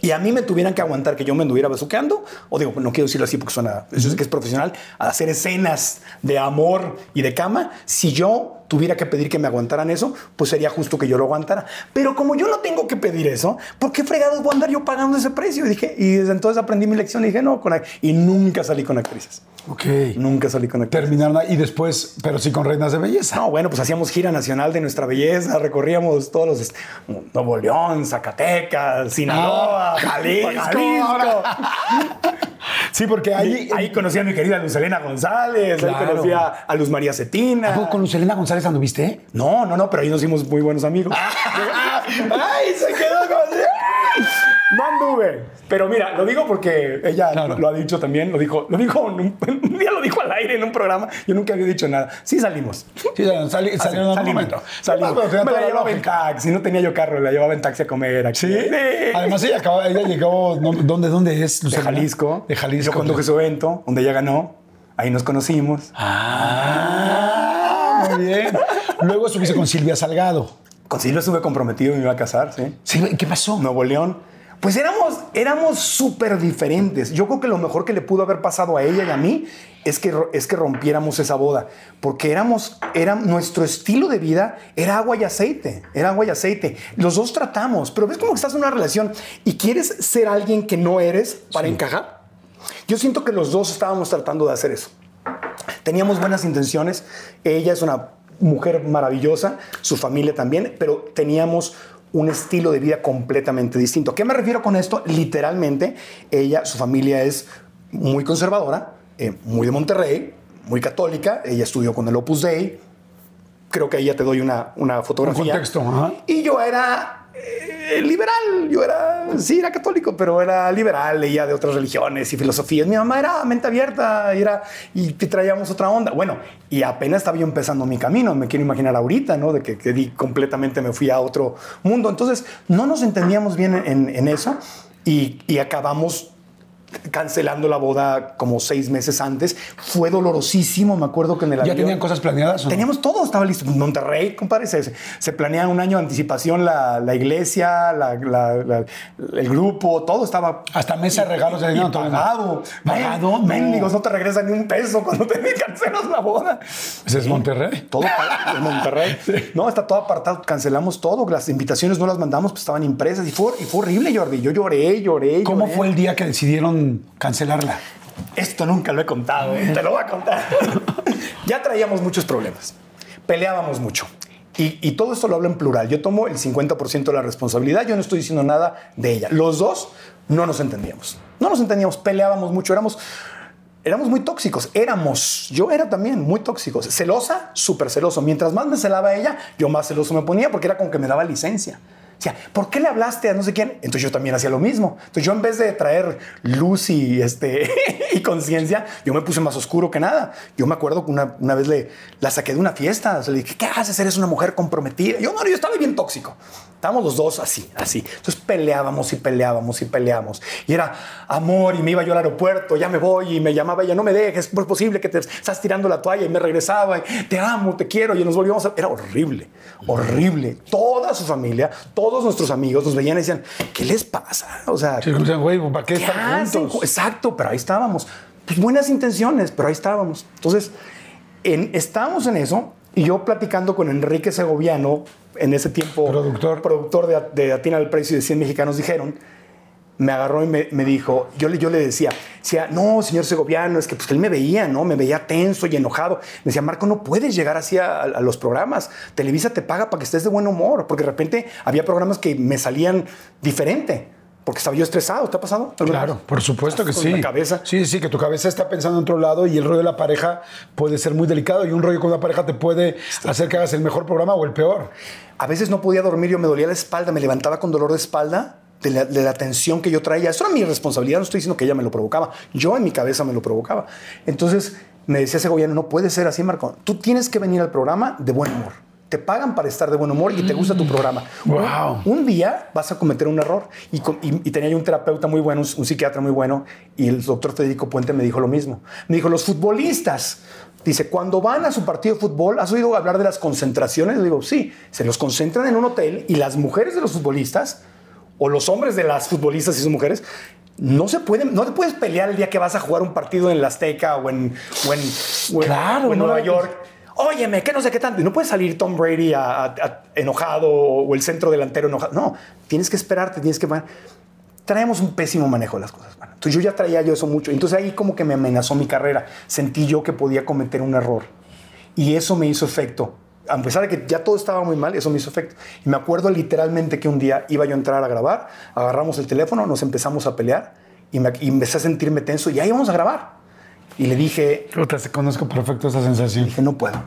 y a mí me tuvieran que aguantar que yo me anduviera besuqueando, o digo, no quiero decirlo así porque suena, eso es que es profesional, hacer escenas de amor y de cama, si yo tuviera que pedir que me aguantaran eso, pues sería justo que yo lo aguantara. Pero como yo no tengo que pedir eso, ¿por qué fregados voy a andar yo pagando ese precio? Y dije, y desde entonces aprendí mi lección y dije, no, con, y nunca salí con actrices. Ok. Nunca salí con actrices. Terminaron y después, pero sí con reinas de belleza. No, bueno, pues hacíamos gira nacional de nuestra belleza, recorríamos todos los Nuevo León, Zacatecas, Sinaloa, Ah, Jalisco. Jalisco. Sí, porque ahí. Ahí conocí a mi querida Luz Elena González, Claro. ahí conocí a, a Luz María Cetina. ¿A poco con Lucelena González anduviste? No, no, no, pero ahí nos hicimos muy buenos amigos. ¡Ay, se quedó con. No anduve. Pero mira, lo digo porque ella Claro. lo ha dicho también, lo dijo, lo dijo un, un día lo dijo al aire en un programa, yo nunca había dicho nada. Sí salimos. Sí, en algún salimos, salimos. Tenía Me la llevaba en taxi, no tenía yo carro, la llevaba en taxi a comer. Aquí. Sí. Además, ella, acaba, ella llegó. ¿Dónde, dónde es? de? Jalisco. De Jalisco. Yo conduje su evento, donde ella ganó. Ahí nos conocimos. Ah, muy bien. Luego estuviste con Silvia Salgado. Con Silvia estuve comprometido y me iba a casar, sí. Sí, ¿Qué pasó? Nuevo León. Pues éramos, éramos súper diferentes. Yo creo que lo mejor que le pudo haber pasado a ella y a mí es que, es que rompiéramos esa boda. Porque éramos, era, nuestro estilo de vida era agua y aceite. Era agua y aceite. Los dos tratamos, pero ves como que estás en una relación y quieres ser alguien que no eres para encajar. Yo siento que los dos estábamos tratando de hacer eso. Teníamos buenas intenciones. Ella es una mujer maravillosa, su familia también, pero teníamos un estilo de vida completamente distinto. ¿A qué me refiero con esto? Literalmente, ella, su familia es muy conservadora, eh, muy de Monterrey, muy católica. Ella estudió con el Opus Dei. Creo que ahí ya te doy una, una fotografía. contexto. Y yo era eh, liberal, yo era, sí, era católico, pero era liberal, leía de otras religiones y filosofías. Mi mamá era mente abierta y, era, y traíamos otra onda. Bueno, y apenas estaba yo empezando mi camino, me quiero imaginar ahorita, ¿no? De que, que di completamente, me fui a otro mundo. Entonces, no nos entendíamos bien en, en eso y acabamos cancelando la boda como seis meses antes. Fue dolorosísimo, me acuerdo que en el ¿Ya avión- tenían cosas planeadas? o? Teníamos todo, estaba listo. Monterrey, compadre, se, se planea un año de anticipación la, la iglesia, la- el grupo, todo estaba. Hasta mesa de regalos ya dieron todo. pagado. ¿Pagado? Mendigos, no te regresan ni un peso cuando te cancelas la boda. Ese es Monterrey. Todo pa- en Monterrey. No, está todo apartado. Cancelamos todo. Las invitaciones no las mandamos, pues estaban impresas. Y fue, y fue horrible, Jordi. Yo lloré, lloré. ¿Cómo fue el día que decidieron cancelarla? Esto nunca lo he contado, ¿eh? te lo voy a contar. ya traíamos muchos problemas, peleábamos mucho. Y, y todo esto lo hablo en plural. Yo tomo el 50% de la responsabilidad, yo no estoy diciendo nada de ella. Los dos no nos entendíamos. No nos entendíamos, peleábamos mucho, éramos, éramos muy tóxicos. Éramos, yo era también muy tóxicos. Celosa, súper celoso. Mientras más me celaba ella, yo más celoso me ponía porque era como que me daba licencia. O sea, ¿por qué le hablaste a no sé quién? Entonces yo también hacía lo mismo. Entonces yo en vez de traer luz y, este, y conciencia, yo me puse más oscuro que nada. Yo me acuerdo que una, una vez le, la saqué de una fiesta. O sea, le dije, ¿qué haces? Eres una mujer comprometida. Yo no, yo estaba bien tóxico. Estábamos los dos así, así. Entonces peleábamos y peleábamos y peleábamos. Y era amor y me iba yo al aeropuerto, ya me voy y me llamaba ella, no me dejes, ¿cómo es posible que te estás tirando la toalla? Y me regresaba, y, te amo, te quiero y nos volvíamos a... Era horrible, horrible. Toda su familia, todos nuestros amigos nos veían y decían, ¿qué les pasa? O sea, Sí, güey, ¿para qué ¿Qué están hacen? juntos? Exacto, pero ahí estábamos. Pues buenas intenciones, pero ahí estábamos. Entonces, en, estábamos en eso y yo platicando con Enrique Segoviano, en ese tiempo Productor. productor de, de Atina al Precio y de 100 Mexicanos, dijeron, me agarró y me, me dijo, yo le, yo le decía, decía, no, señor Segoviano, es que pues, él me veía, ¿no? Me veía tenso y enojado. Me decía, Marco, no puedes llegar así a, a los programas. Televisa te paga para que estés de buen humor, porque de repente había programas que me salían diferente, porque estaba yo estresado. ¿Te ha pasado? Claro, vez? por supuesto que sí. la cabeza. Sí, sí, que tu cabeza está pensando en otro lado y el rollo de la pareja puede ser muy delicado y un rollo con una pareja te puede hacer que hagas el mejor programa o el peor. A veces no podía dormir, yo me dolía la espalda, me levantaba con dolor de espalda de la, de la tensión que yo traía. Eso era mi responsabilidad, no estoy diciendo que ella me lo provocaba, yo en mi cabeza me lo provocaba. Entonces me decía ese gobierno, no puede ser así, Marco, tú tienes que venir al programa de buen humor. Te pagan para estar de buen humor y te gusta tu programa. Wow. Un, un día vas a cometer un error. Y, y- y tenía yo un terapeuta muy bueno, un, un psiquiatra muy bueno, y el doctor Federico Puente me dijo lo mismo. Me dijo, los futbolistas, dice, cuando van a su partido de fútbol, ¿has oído hablar de las concentraciones? Le digo, sí, se los concentran en un hotel y las mujeres de los futbolistas, o los hombres de las futbolistas y sus mujeres, no se pueden, no te puedes pelear el día que vas a jugar un partido en la Azteca o en, o en, o en- Claro, o en no. Nueva York. óyeme, que no sé qué tanto. Y no puede salir Tom Brady a- a- a- enojado o el centro delantero enojado. No, tienes que esperarte, tienes que... Traemos un pésimo manejo de las cosas. mano. Entonces yo ya traía yo eso mucho. Entonces ahí como que me amenazó mi carrera. Sentí yo que podía cometer un error. Y eso me hizo efecto. A pesar de que ya todo estaba muy mal, eso me hizo efecto. Y me acuerdo literalmente que un día iba yo a entrar a grabar, agarramos el teléfono, nos empezamos a pelear y, me, y empecé a sentirme tenso y ahí vamos a grabar. Y le dije, Puta, se conozco perfecto esa sensación. Dije, no puedo.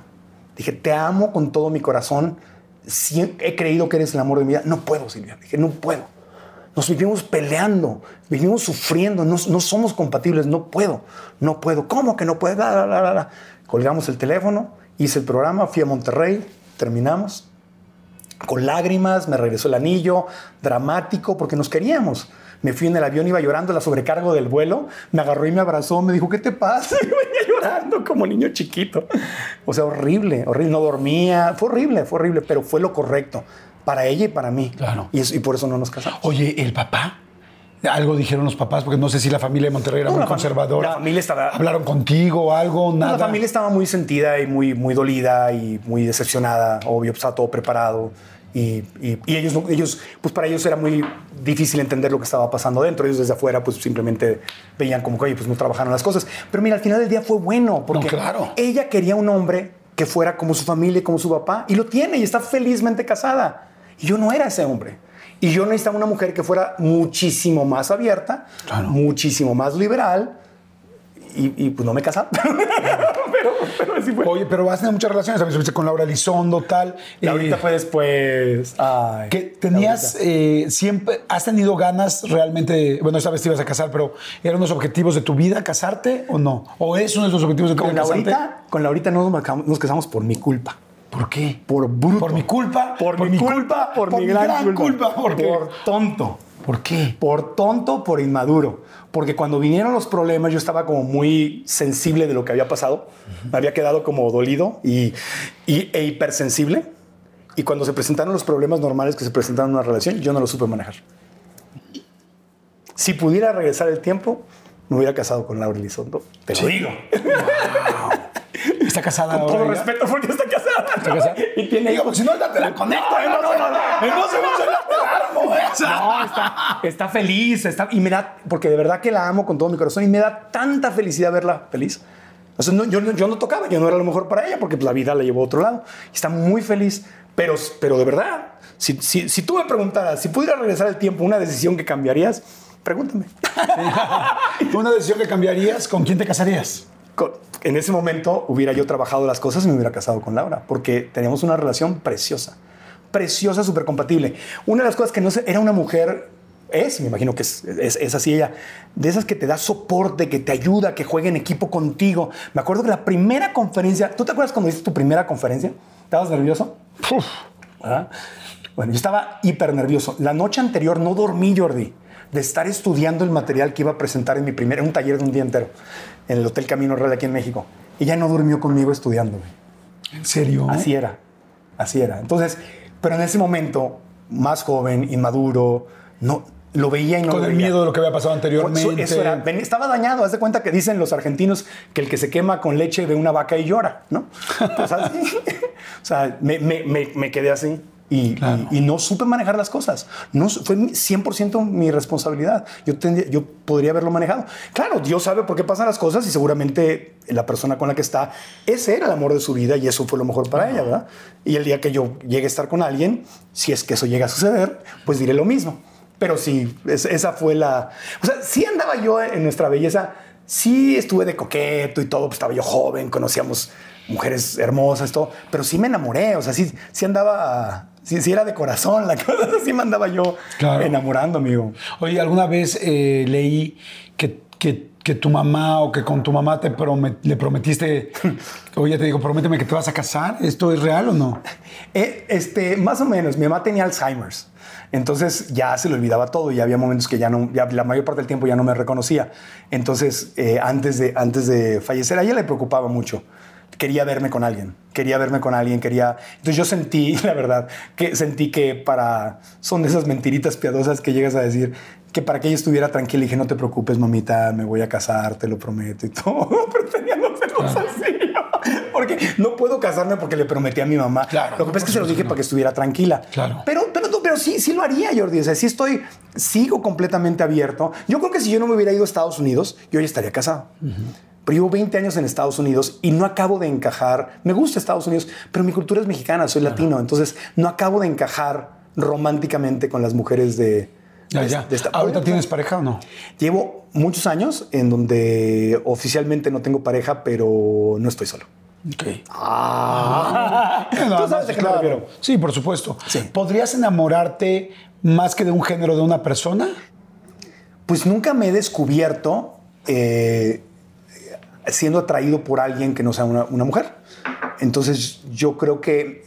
Dije, te amo con todo mi corazón. He creído que eres el amor de mi vida. No puedo, Silvia. Dije, no puedo. Nos vivimos peleando, vivimos sufriendo, no, no somos compatibles, no puedo, no puedo. ¿Cómo que no puedo? La, la, la, la, la. Colgamos el teléfono, hice el programa, fui a Monterrey, terminamos. Con lágrimas, me regresó el anillo, dramático, porque nos queríamos. Me fui en el avión, iba llorando, la sobrecargo del vuelo, me agarró y me abrazó, me dijo, ¿qué te pasa? Y venía llorando como niño chiquito. O sea, horrible, horrible, no dormía, fue horrible, fue horrible, pero fue lo correcto para ella y para mí. Claro. Y, eso- y por eso no nos casamos. Oye, ¿el papá? Algo dijeron los papás, porque no sé si la familia de Monterrey era No, muy la conservadora. la familia estaba- ¿Hablaron contigo algo? Nada. La familia estaba muy sentida y muy, muy dolida y muy decepcionada. Obvio, estaba todo preparado. Y, y- y ellos, no- ellos, pues para ellos era muy difícil entender lo que estaba pasando dentro. Ellos desde afuera, pues simplemente veían como que, oye, pues no trabajaron las cosas. Pero mira, al final del día fue bueno porque claro. ella quería un hombre que fuera como su familia y como su papá. Y lo tiene y está felizmente casada. Y yo no era ese hombre. Y yo necesitaba una mujer que fuera muchísimo más abierta, Claro. muchísimo más liberal. Y, y, pues no me casaba. pero, pero así fue. Oye, pero has tenido muchas relaciones, ¿sabes? Estuviste con Laura Elizondo, tal. La ahorita Eh, fue después. Ay, que tenías eh, siempre, has tenido ganas realmente, de- bueno, esta vez te ibas a casar, pero ¿eran unos objetivos de tu vida casarte o no? ¿O es uno de los objetivos de tu Con vida casarte? Laurita, con Laurita no nos nos casamos por mi culpa. ¿Por qué? Por bruto. Por mi culpa, Por, mi culpa. Por, mi gran, culpa. ¿Por qué? Por tonto. ¿Por qué? Por tonto, por inmaduro. Porque cuando vinieron los problemas, yo estaba como muy sensible de lo que había pasado. Me había quedado como dolido y, y- e hipersensible. Y cuando se presentaron los problemas normales que se presentaron en una relación, yo no lo supe manejar. Si pudiera regresar el tiempo, me hubiera casado con Laura Elizondo. Te lo digo. ¿Está casada Con todo ya? respeto, porque está casada. ¿Está casada? Y tiene Digo, porque si no, ahorita te la conecto. No, no, no, no, no. En dos segundos ya te la armo, ¿eh? No, está, está feliz, está, y me da, porque de verdad que la amo con todo mi corazón y me da tanta felicidad verla feliz. O sea, no, yo, no- yo no tocaba, yo no era lo mejor para ella porque la vida la llevó a otro lado. Y está muy feliz, pero, pero de verdad, si, si, si tú me preguntaras, si pudiera regresar el tiempo, una decisión que cambiarías, pregúntame. Una decisión que cambiarías, ¿con quién te casarías? Con- En ese momento hubiera yo trabajado las cosas y me hubiera casado con Laura, porque teníamos una relación preciosa, preciosa, súper compatible. Una de las cosas que no sé, era una mujer, es, me imagino que es, es, es así ella, de esas que te da soporte, que te ayuda, que juega en equipo contigo. Me acuerdo que la primera conferencia, ¿tú te acuerdas cuando hiciste tu primera conferencia? ¿Estabas nervioso? ¿verdad? Bueno, yo estaba hiper nervioso. La noche anterior no dormí, Jordi, de estar estudiando el material que iba a presentar en mi primer, un taller de un día entero, en el Hotel Camino Real aquí en México. Ella no durmió conmigo estudiándome. ¿En serio? Así era, así era. Entonces, pero en ese momento, más joven, inmaduro, no, lo veía y no Con lo el veía. miedo de lo que había pasado anteriormente. eso era, estaba dañado. Haz de cuenta que dicen los argentinos que el que se quema con leche ve una vaca y llora, ¿no? Pues así. o sea, me, me- me- me quedé así. Y, Claro. y- y no supe manejar las cosas. No, fue mi- 100% mi responsabilidad. Yo, tendría- yo podría haberlo manejado. Claro, Dios sabe por qué pasan las cosas y seguramente la persona con la que está, ese era el amor de su vida y eso fue lo mejor para ella, ¿verdad? Y el día que yo llegue a estar con alguien, si es que eso llega a suceder, pues diré lo mismo. Pero sí, es- esa fue la... O sea, sí andaba yo en nuestra belleza, sí estuve de coqueto y todo, pues estaba yo joven, conocíamos mujeres hermosas, todo, pero sí me enamoré, o sea, sí, sí andaba, sí era de corazón la cosa, sí me andaba yo Claro. enamorando, amigo. Oye, alguna vez eh, leí que, que- que tu mamá o que con tu mamá te promet- le prometiste, oye, te digo, prométeme que te vas a casar. ¿Esto es real o no? Eh, este, más o menos, mi mamá tenía Alzheimer's. Entonces ya se le olvidaba todo y había momentos que ya no, ya la mayor parte del tiempo ya no me reconocía. Entonces, eh, antes, de, antes de fallecer, a ella le preocupaba mucho. Quería verme con alguien, quería verme con alguien, quería... Entonces yo sentí, la verdad, que sentí que para... Son de esas mentiritas piadosas que llegas a decir que para que ella estuviera tranquila, dije, no te preocupes, mamita, me voy a casar, te lo prometo y todo, pero tenía no hacerlo sencillo. Porque porque no puedo casarme porque le prometí a mi mamá. Claro, lo que pasa es que se lo dije para que estuviera tranquila. Claro. Pero, pero, pero sí, sí lo haría, Jordi. O sea, sí estoy, sigo completamente abierto. Yo creo que si yo no me hubiera ido a Estados Unidos, yo ya estaría casado. Pero llevo 20 años en Estados Unidos y no acabo de encajar. Me gusta Estados Unidos, pero mi cultura es mexicana, soy latino. Entonces no acabo de encajar románticamente con las mujeres de, Ya, de- ya. de ¿Ahorita tienes pareja o no? Llevo muchos años en donde oficialmente no tengo pareja, pero no estoy solo. Ok. Ah, No, tú sabes no, a qué claro. Sí, por supuesto. Sí. ¿Podrías enamorarte más que de un género de una persona? Pues nunca me he descubierto eh, siendo atraído por alguien que no sea una, una mujer. Entonces yo creo que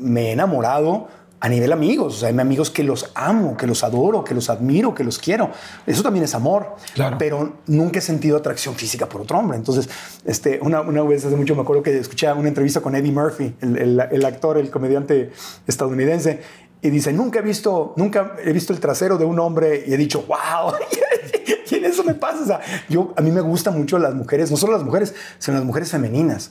me he enamorado a nivel amigos. O sea, hay amigos que los amo, que los adoro, que los admiro, que los quiero. Eso también es amor. Claro. Pero nunca he sentido atracción física por otro hombre. Entonces, este, una, una vez hace mucho me acuerdo que escuché una entrevista con Eddie Murphy, el, el- el actor, el comediante estadounidense. Y dice, nunca he visto, nunca he visto el trasero de un hombre y he dicho, wow, y en eso me pasa. O sea, yo, a mí me gustan mucho las mujeres, no solo las mujeres, sino las mujeres femeninas.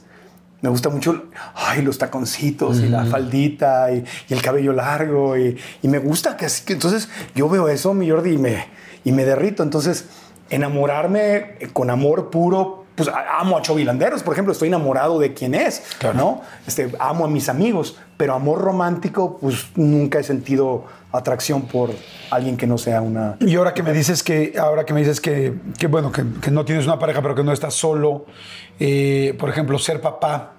Me gusta mucho, ay, los taconcitos y la faldita y, y el cabello largo y, y me gusta que así que entonces yo veo eso, mi Jordi, y me, y me derrito. Entonces, enamorarme con amor puro, pues amo a Chovilanderos, por ejemplo, estoy enamorado de quien es, ¿no? Este, amo a mis amigos, pero amor romántico, pues nunca he sentido atracción por alguien que no sea una... Y ahora que me dices que, ahora que me dices que, que bueno, que, que no tienes una pareja, pero que no estás solo, eh, por ejemplo, ser papá,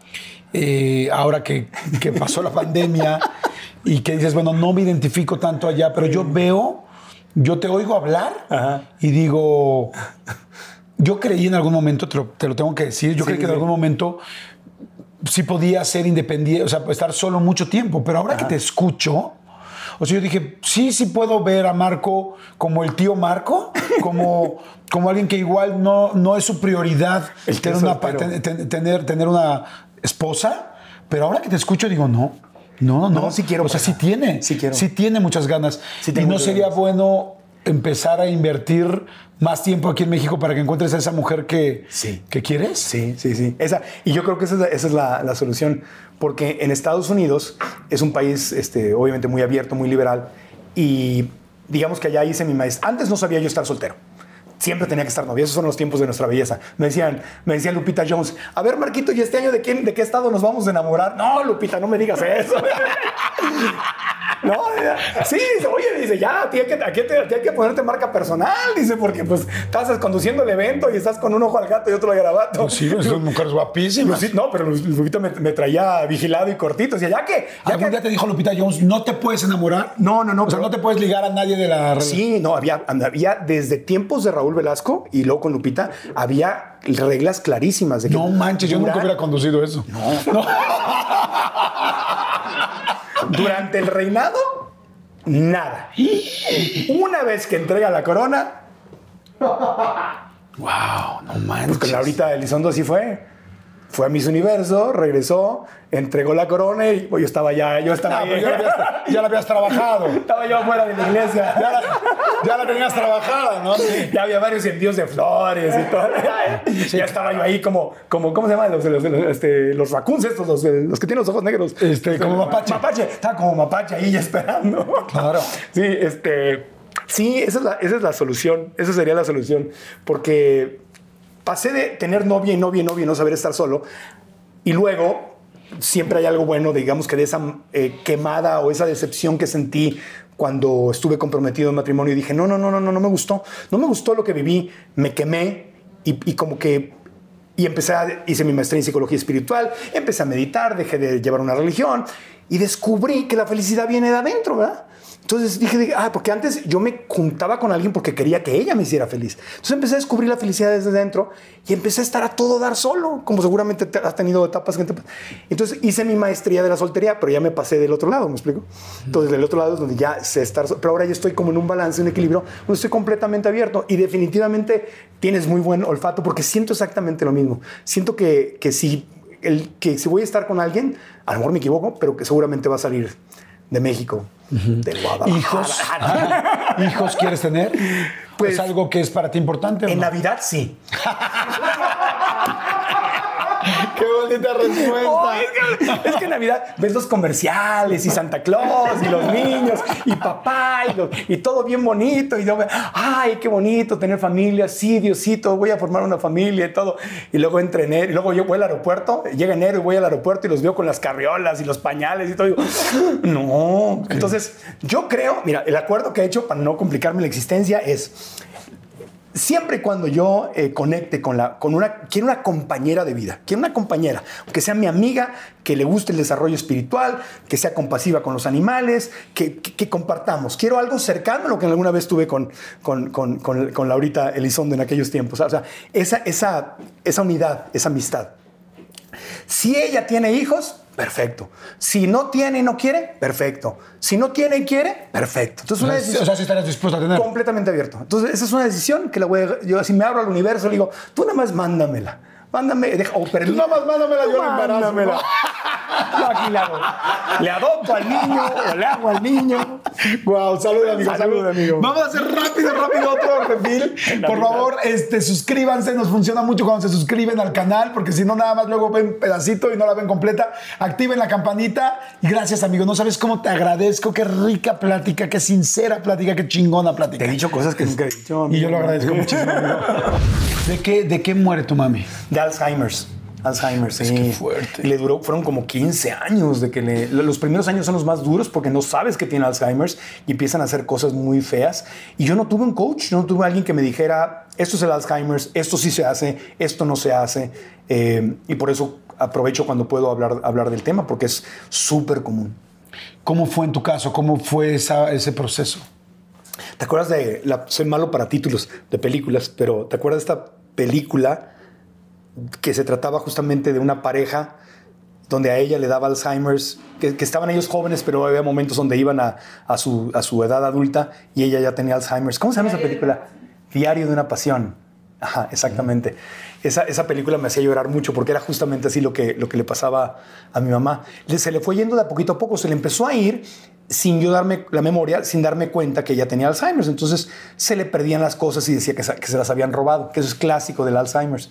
eh, ahora que, que pasó la pandemia y que dices, bueno, no me identifico tanto allá, pero yo veo, yo te oigo hablar Ajá. y digo, yo creí en algún momento, te lo, te lo tengo que decir, yo Sí, creí que en algún momento sí podía ser independiente, o sea, estar solo mucho tiempo, pero ahora que te escucho, o sea, yo dije, sí, sí puedo ver a Marco como el tío Marco, como, como alguien que igual no, no es su prioridad El tener una, ten- tener, tener una esposa, pero ahora que te escucho digo, no. No, no, no. Sí quiero O sea, sí tiene. Sí quiero. Sí tiene muchas ganas. Sí y no sería ganas. bueno empezar a invertir más tiempo aquí en México para que encuentres a esa mujer que, Sí. que quieres. Sí, sí, sí. Esa, y yo creo que esa es la, esa es la- la solución, porque en Estados Unidos es un país este, obviamente muy abierto, muy liberal, y digamos que allá hice mi maestría. Antes no sabía yo estar soltero. Siempre tenía que estar novia. Esos son los tiempos de nuestra belleza. Me decían, me decía Lupita Jones, a ver, Marquito, ¿y este año de, quién, de qué estado nos vamos a enamorar? No, Lupita, no me digas eso. No, sí, dice, oye, dice, ya, tiene que, aquí te- hay que ponerte marca personal, dice, porque pues estás conduciendo el evento y estás con un ojo al gato y otro al garabato. Pues sí, son mujeres guapísimas. Pues no, pero Lupita me, me traía vigilado y cortito. Decía, ya que. Ya ¿Algún que día te dijo Lupita Jones, no te puedes enamorar? no, no, no. O sea, no te puedes ligar a nadie de la. Sí, no, había, había desde tiempos de Raúl Velasco y luego con Lupita, había reglas clarísimas. De que No manches, yo nunca hubiera conducido eso. No. Durante el reinado, nada. Una vez que entrega la corona, Wow, no manches. pues con Laurita Elizondo así fue. Fue a Miss Universo, regresó, entregó la corona y pues, yo estaba ya, yo estaba Ah, ahí. pero ya, la habías, ya la habías trabajado. Estaba yo afuera de la iglesia. Ya la, ya la tenías trabajada, ¿no? Ya había varios envíos de flores y todo. ya estaba yo ahí como, como ¿cómo se llama? Los, los, los, este, los raccoons estos, los, los que tienen los ojos negros. Este, como mapache. Mapache. Estaba como mapache ahí ya esperando. Claro. Sí, este... Sí, esa es, la, esa es la solución. Esa sería la solución. Porque pasé de tener novia y novia y novia no saber estar solo. Y luego siempre hay algo bueno, digamos que de esa eh, quemada o esa decepción que sentí cuando estuve comprometido en matrimonio y dije, no, no, no, no, no, no me gustó. No me gustó lo que viví. Me quemé y, y como que... Y empecé a, hice mi maestría en psicología espiritual, empecé a meditar, dejé de llevar una religión y descubrí que la felicidad viene de adentro, ¿verdad? Entonces dije, ah, porque antes yo me juntaba con alguien porque quería que ella me hiciera feliz. Entonces empecé a descubrir la felicidad desde dentro y empecé a estar a todo dar solo, como seguramente te- has tenido etapas. Entonces hice mi maestría de la soltería, pero ya me pasé del otro lado, ¿me explico? Entonces del otro lado es donde ya sé estar, pero ahora ya estoy como en un balance, un equilibrio, donde estoy completamente abierto y definitivamente tienes muy buen olfato porque siento exactamente lo mismo. Siento que, que si el, que si voy a estar con alguien, a lo mejor me equivoco, pero que seguramente va a salir de México, de Guadalajara. ¿Hijos? ¿Hijos quieres tener? Pues- ¿Es algo que es para ti importante? o En no? Navidad sí. Qué maldita respuesta. Oh, es, que, es que en Navidad ves los comerciales y Santa Claus y los niños y papá y, todo bien bonito. Y yo, ay, qué bonito tener familia. Sí, Diosito, voy a formar una familia y todo. Y luego entra enero. Y luego yo voy al aeropuerto, llega enero y voy al aeropuerto y los veo con las carriolas y los pañales y todo. Y digo, no. Entonces, yo creo, mira, el acuerdo que he hecho para no complicarme la existencia es siempre cuando yo eh, conecte con la con una quiero una compañera de vida quiero una compañera que sea mi amiga que le guste el desarrollo espiritual que sea compasiva con los animales que, compartamos. Quiero algo cercano a lo que alguna vez tuve con con, con, con, con Laurita Elizondo en aquellos tiempos. O sea esa esa esa unidad esa amistad. Si ella tiene hijos, perfecto. Si no tiene y no quiere, perfecto. Si no tiene y quiere, perfecto. Entonces, una O decisión sea, si estarías dispuesto a tener. completamente abierto. Entonces, esa es una decisión que la voy a, yo si me abro al universo, le digo, tú nada más mándamela. Mándame, deja, o permí- Tú nada más mándamela, yo la embarazo. Mándamela. Yo aquí le hago. Le adopto al niño, o le hago al niño. Wow, salud, amigo. Salud, Salud, amigo. Vamos a hacer rápido, rápido otro refill. La Por favor, este, suscríbanse. Nos funciona mucho cuando se suscriben al canal, porque si no, nada más luego ven pedacito y no la ven completa. Activen la campanita. Y gracias, amigo. No sabes cómo te agradezco. Qué rica plática, qué sincera plática, qué chingona plática. Te he dicho cosas que nunca he dicho. Y yo lo amigo. agradezco muchísimo, amigo. ¿De qué, ¿De qué muere tu mami? De Alzheimer's. Alzheimer, sí. que fuerte. Y le duró, fueron como 15 años de que le, los primeros años son los más duros porque no sabes que tiene Alzheimer's y empiezan a hacer cosas muy feas. Y yo no tuve un coach, yo no tuve alguien que me dijera, esto es el Alzheimer's, esto sí se hace, esto no se hace. Eh, y por eso aprovecho cuando puedo hablar, hablar del tema porque es súper común. ¿Cómo fue en tu caso? ¿Cómo fue esa- ese proceso? ¿Te acuerdas de, la, soy malo para títulos de películas, pero ¿te acuerdas de esta película que se trataba justamente de una pareja donde a ella le daba Alzheimer's, que, que estaban ellos jóvenes, pero había momentos donde iban a, a su, a su edad adulta y ella ya tenía Alzheimer's. ¿Cómo se llama esa película? Diario de una pasión. Ajá, exactamente. Esa, esa película me hacía llorar mucho porque era justamente así lo que, lo que le pasaba a mi mamá. Le- Se le fue yendo de a poquito a poco, se le empezó a ir sin yo darme la memoria, sin darme cuenta que ella tenía Alzheimer's. Entonces se le perdían las cosas y decía que, que se las habían robado, que eso es clásico del Alzheimer's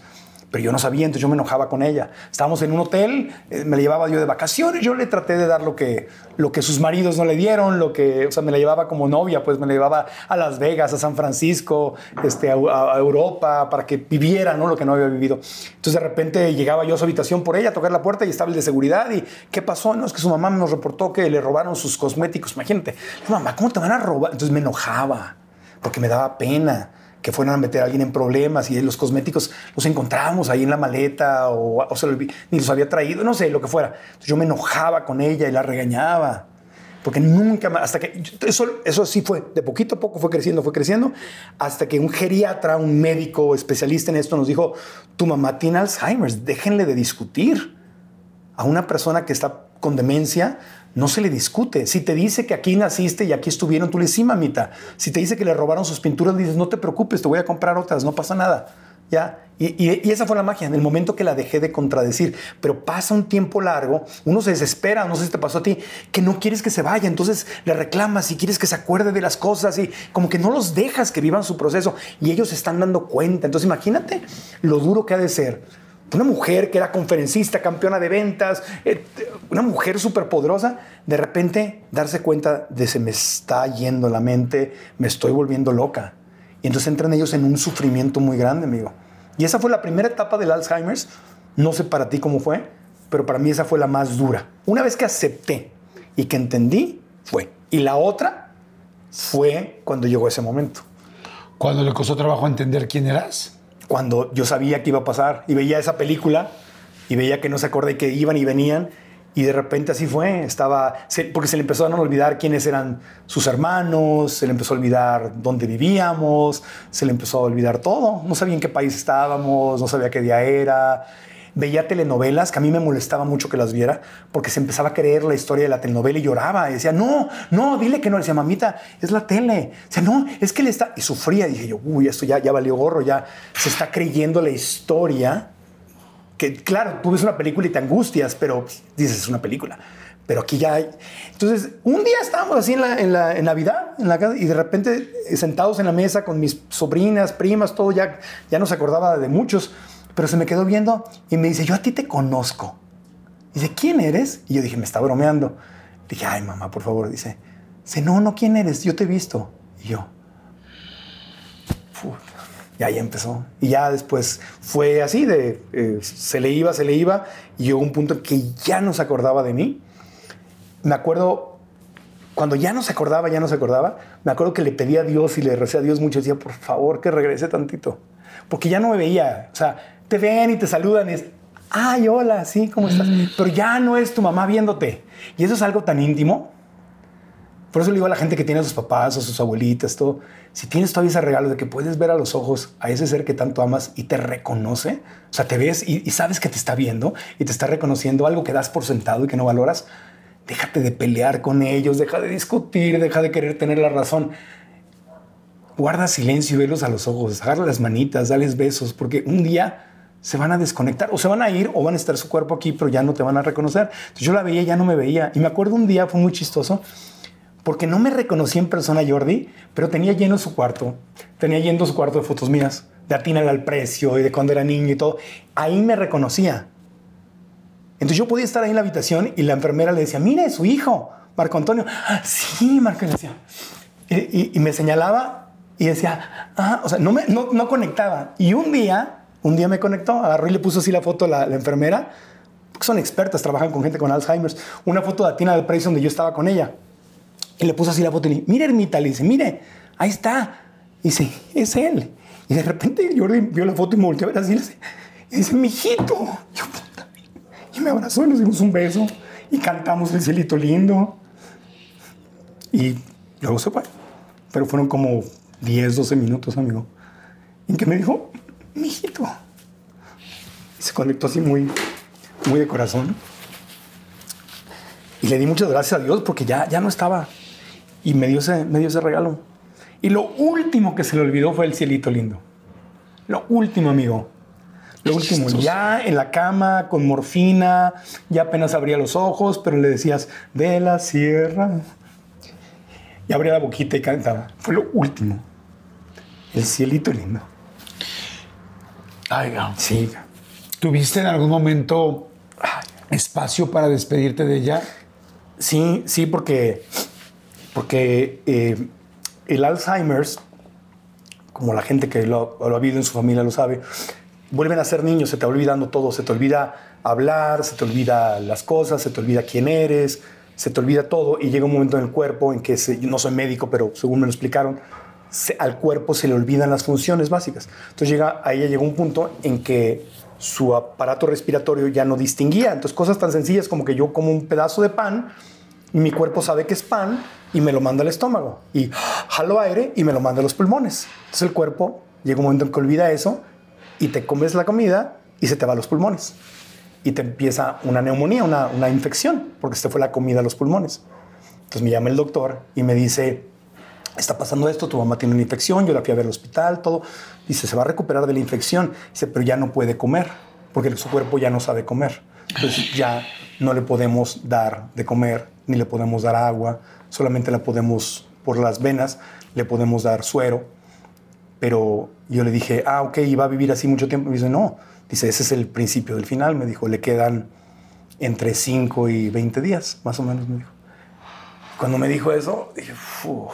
pero yo no sabía, entonces yo me enojaba con ella. Estábamos en un hotel, eh, me la llevaba yo de vacaciones, yo le traté de dar lo que, lo que sus maridos no le dieron, lo que, o sea, me la llevaba como novia, pues me la llevaba a Las Vegas, a San Francisco, este, a, Europa, para que viviera, ¿no? Lo que no había vivido. Entonces de repente llegaba yo a su habitación por ella a tocar la puerta y estaba el de seguridad y ¿qué pasó? No, es que su mamá nos reportó que le robaron sus cosméticos. Imagínate, mamá, ¿cómo te van a robar? Entonces me enojaba porque me daba pena que fueran a meter a alguien en problemas y los cosméticos los encontrábamos ahí en la maleta o, o se lo olvi- ni los había traído, no sé, lo que fuera. Yo me enojaba con ella y la regañaba. Porque nunca más, hasta que, eso, eso sí fue, de poquito a poco fue creciendo, fue creciendo, hasta que un geriatra, un médico especialista en esto nos dijo, tu mamá tiene Alzheimer, déjenle de discutir a una persona que está con demencia no se le discute. Si te dice que aquí naciste y aquí estuvieron, tú le dices, sí, mamita. Si te dice que le robaron sus pinturas, dices, no te preocupes, te voy a comprar otras, no pasa nada. ¿Ya? Y, y- y esa fue la magia, en el momento que la dejé de contradecir. Pero pasa un tiempo largo, uno se desespera, no sé si te pasó a ti, que no quieres que se vaya, entonces le reclamas y quieres que se acuerde de las cosas y como que no los dejas que vivan su proceso y ellos se están dando cuenta. Entonces imagínate lo duro que ha de ser una mujer que era conferencista, campeona de ventas, eh, una mujer súper poderosa, de repente darse cuenta de se me está yendo la mente, me estoy volviendo loca. Y entonces entran ellos en un sufrimiento muy grande, amigo. Y esa fue la primera etapa del Alzheimer's. No sé para ti cómo fue, pero para mí esa fue la más dura. Una vez que acepté y que entendí, fue. Y la otra fue cuando llegó ese momento Cuando le costó trabajo entender quién eras. Cuando yo sabía que iba a pasar y veía esa película y veía que no se acordaba y que iban y venían y de repente así fue, estaba, porque se le empezó a no olvidar quiénes eran sus hermanos, se le empezó a olvidar dónde vivíamos, se le empezó a olvidar todo, no sabía en qué país estábamos, no sabía qué día era. Veía telenovelas que a mí me molestaba mucho que las viera porque se empezaba a creer la historia de la telenovela y lloraba y decía, no, no, dile que no. Decía, mamita, es la tele. O sea, no, es que le está. Y sufría. Dije yo, uy, esto ya, ya valió gorro, ya se está creyendo la historia. Que claro, tú ves una película y te angustias, pero dices, es una película. Pero aquí ya hay. Entonces, un día estábamos así en, la, en, la, en Navidad, en la casa, y de repente eh, sentados en la mesa con mis sobrinas, primas, todo, ya, ya no se acordaba de muchos. Pero se me quedó viendo y me dice, yo a ti te conozco. Dice, ¿quién eres? Y yo dije, me está bromeando. Dije, ay, mamá, por favor. Dice, dice, no, no, ¿quién eres? Yo te he visto. Y yo, "Fu". y ahí empezó. Y ya después fue así, de eh, se le iba, se le iba. Y llegó un punto en que ya no se acordaba de mí. Me acuerdo, cuando ya no se acordaba, ya no se acordaba, me acuerdo que le pedí a Dios y le recé a Dios mucho. Decía, por favor, que regrese tantito. Porque ya no me veía. O sea, te ven y te saludan y es, ay, hola, sí, ¿cómo estás? Pero ya no es tu mamá viéndote. Y eso es algo tan íntimo. Por eso le digo a la gente que tiene a sus papás o sus abuelitas, todo, si tienes todavía ese regalo de que puedes ver a los ojos a ese ser que tanto amas y te reconoce, o sea, te ves y, y sabes que te está viendo y te está reconociendo algo que das por sentado y que no valoras, déjate de pelear con ellos, deja de discutir, deja de querer tener la razón. Guarda silencio y velos a los ojos, agarra las manitas, dales besos, porque un día se van a desconectar o se van a ir o van a estar su cuerpo aquí, pero ya no te van a reconocer. Yo la veía, ya no me veía. Y me acuerdo un día, fue muy chistoso, porque no me reconocí en persona Jordi, pero tenía lleno su cuarto. Tenía lleno su cuarto de fotos mías, de atínale al precio y de cuando era niño y todo. Ahí me reconocía. Entonces yo podía estar ahí en la habitación y la enfermera le decía, mire, su hijo, Marco Antonio. "Ah, sí, Marco, le decía. Y me señalaba y decía, ah, o sea, no, me, no, no conectaba. Y un día, un día me conectó, agarró y le puso así la foto a la, enfermera, son expertas, trabajan con gente con Alzheimer's, una foto de Atina del Precio donde yo estaba con ella. Y le puso así la foto y le dije, mire, Ermita, le dice, mire, ahí está. Y dice, es él. Y de repente Jordi vio la foto y me volteó a ver así y le dice, y dice, mijito. Y yo, puta. Y me abrazó y nos dimos un beso y cantamos el cielito lindo. Y luego se fue. Pero fueron como 10, 12 minutos, amigo. En que me dijo, mijito. Y se conectó así muy, muy de corazón. Y le di muchas gracias a Dios porque ya, ya no estaba. Y me dio, ese, me dio ese regalo. Y lo último que se le olvidó fue el cielito lindo. Lo último, amigo. Lo último, ya en la cama, con morfina, ya apenas abría los ojos, pero le decías, de la sierra. Y abría la boquita y cantaba. Fue lo último. El cielito lindo. Sí. ¿Tuviste en algún momento espacio para despedirte de ella? Sí, sí, porque, porque eh, el Alzheimer's, como la gente que lo, lo ha vivido en su familia lo sabe, vuelven a ser niños, se te va olvidando todo, se te olvida hablar, se te olvida las cosas, se te olvida quién eres, se te olvida todo y llega un momento en el cuerpo en que, se- yo no soy médico, pero según me lo explicaron, al cuerpo se le olvidan las funciones básicas. Entonces llega, a ella un punto en que su aparato respiratorio ya no distinguía. Entonces cosas tan sencillas como que yo como un pedazo de pan y mi cuerpo sabe que es pan y me lo manda al estómago y jalo aire y me lo manda a los pulmones. Entonces el cuerpo llega un momento en que olvida eso y te comes la comida y se te va a los pulmones y te empieza una neumonía, una, una infección, porque se fue la comida a los pulmones. Entonces me llama el doctor y me dice, está pasando esto, tu mamá tiene una infección, yo la fui a ver al hospital, todo. Dice, se va a recuperar de la infección. Dice, pero ya no puede comer, porque su cuerpo ya no sabe comer. Entonces ya no le podemos dar de comer, ni le podemos dar agua, solamente la podemos, por las venas, le podemos dar suero. Pero yo le dije, ah, ok, ¿y va a vivir así mucho tiempo? Me dice, no. Dice, ese es el principio del final. Me dijo, le quedan entre 5 y 20 días, más o menos, me dijo. Cuando me dijo eso, dije, "Uf".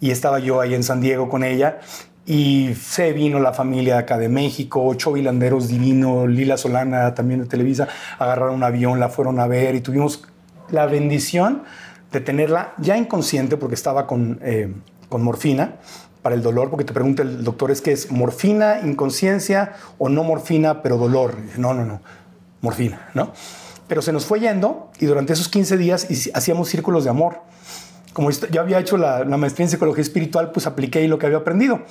Y estaba yo ahí en San Diego con ella y se vino la familia acá de México, ocho divinos, Lila Solana también de Televisa, agarraron un avión, la fueron a ver y tuvimos la bendición de tenerla ya inconsciente porque estaba con, eh, con morfina para el dolor, porque te pregunta el doctor, ¿es que es morfina, inconsciencia o no morfina, pero dolor? No, no, no, morfina, ¿no? Pero se nos fue yendo y durante esos 15 días hacíamos círculos de amor. Como yo había hecho la, maestría en psicología espiritual, pues apliqué lo que había aprendido.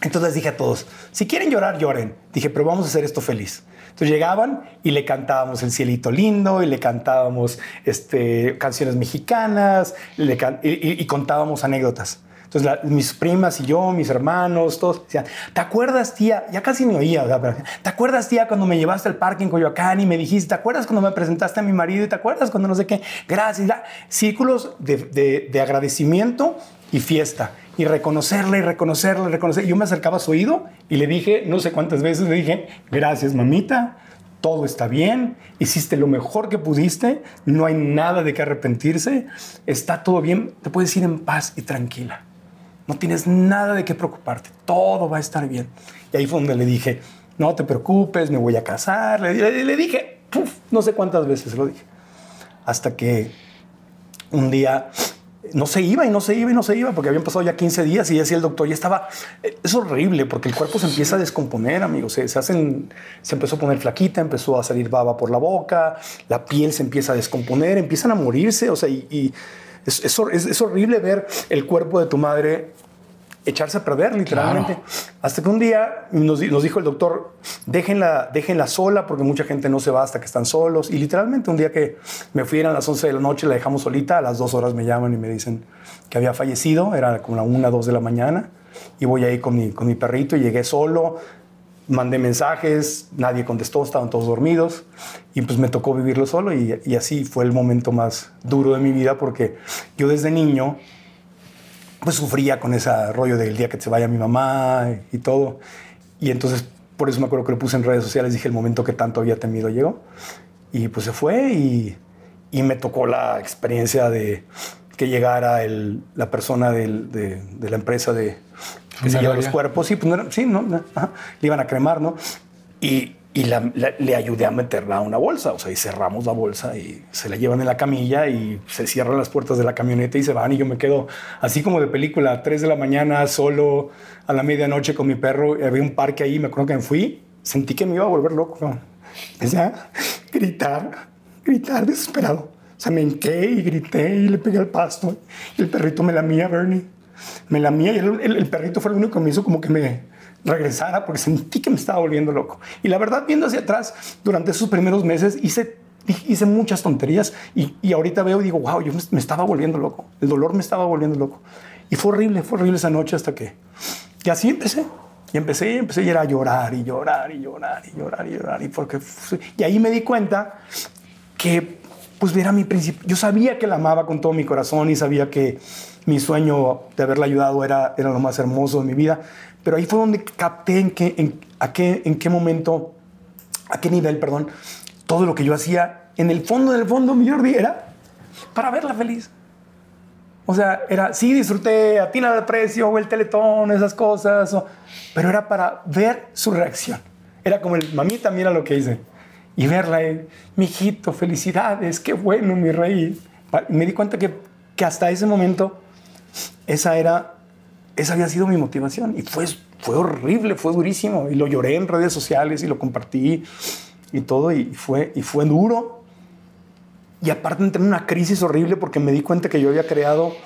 Entonces dije a todos, si quieren llorar, lloren. Dije, pero vamos a hacer esto feliz. Entonces llegaban y le cantábamos El Cielito Lindo y le cantábamos este, canciones mexicanas y contábamos anécdotas. Entonces mis primas y yo, mis hermanos, todos decían, ¿te acuerdas tía? Ya casi me oía, ¿te acuerdas tía cuando me llevaste al parque en Coyoacán y me dijiste, ¿te acuerdas cuando me presentaste a mi marido? ¿Y te acuerdas cuando no sé qué? Gracias. Círculos de, de agradecimiento y fiesta y reconocerle y reconocerle reconocerle. Yo me acercaba a su oído y le dije, no sé cuántas veces, le dije, gracias mamita, todo está bien, hiciste lo mejor que pudiste, no hay nada de qué arrepentirse, está todo bien, te puedes ir en paz y tranquila. No tienes nada de qué preocuparte, todo va a estar bien. Y ahí fue donde le dije, no te preocupes, me voy a casar. Le, dije, no sé cuántas veces lo dije. Hasta que un día no se iba y no se iba y no se iba porque habían pasado ya 15 días y decía el doctor, ya estaba, es horrible porque el cuerpo se empieza a descomponer, amigos, se, hacen, se empezó a poner flaquita, empezó a salir baba por la boca, la piel se empieza a descomponer, empiezan a morirse, o sea, y, es, es, horrible ver el cuerpo de tu madre echarse a perder, literalmente. Hasta que un día nos, dijo el doctor, déjenla, déjenla sola porque mucha gente no se va hasta que están solos. Y literalmente un día que me fui a las 11 de la noche, la dejamos solita, a las dos horas me llaman y me dicen que había fallecido, era como la 1, 2 de la mañana. Y voy ahí con mi, con mi perrito y llegué solo, mandé mensajes, nadie contestó, estaban todos dormidos y pues me tocó vivirlo solo y, así fue el momento más duro de mi vida porque yo desde niño pues sufría con ese rollo del día que se vaya mi mamá y todo. Y entonces, por eso me acuerdo que lo puse en redes sociales, dije el momento que tanto había temido llegó. Y pues se fue y, me tocó la experiencia de que llegara el, la persona de, la empresa de que se lleva los cuerpos. Sí, pues no era, sí, no, le iban a cremar, ¿no? Y, y le ayudé a meterla a una bolsa, o sea, y cerramos la bolsa y se la llevan en la camilla y se cierran las puertas de la camioneta y se van. Y yo me quedo así como de película, a 3 de la mañana, solo a la medianoche con mi perro, había un parque ahí, me acuerdo que me fui, sentí que me iba a volver loco, ¿no? empecé a gritar, gritar desesperado, o sea, me hinqué y grité y le pegué al pasto. Y el perrito me lamía, Bernie, me lamía y el, el perrito fue el único que me hizo como que me regresara porque sentí que me estaba volviendo loco. Y la verdad, viendo hacia atrás, durante esos primeros meses hice, hice muchas tonterías y, y ahorita veo y digo, wow, yo me, estaba volviendo loco. El dolor me estaba volviendo loco. Y fue horrible, fue horrible esa noche hasta que... Y así empecé. Y empecé y empecé y era a llorar y llorar y llorar y llorar y llorar. Y, porque, y ahí me di cuenta que pues era mi principio. Yo sabía que la amaba con todo mi corazón y sabía que mi sueño de haberla ayudado era, era lo más hermoso de mi vida. Pero ahí fue donde capté en qué, en, a qué, en qué momento, a qué nivel, perdón, todo lo que yo hacía, en el fondo del fondo, mi Jordi, era para verla feliz. O sea, era, sí, disfruté a Tina del Precio o el Teletón, esas cosas, pero era para ver su reacción. Era como el, mamita, mira lo que hice. Y verla, eh, mi hijito, felicidades, qué bueno, mi rey. Me di cuenta que, que hasta ese momento esa era esa había sido mi motivación y fue, fue horrible, fue durísimo y lo lloré en redes sociales y lo compartí y todo y fue, y fue duro. Y aparte entré en una crisis horrible porque me di cuenta que yo había creado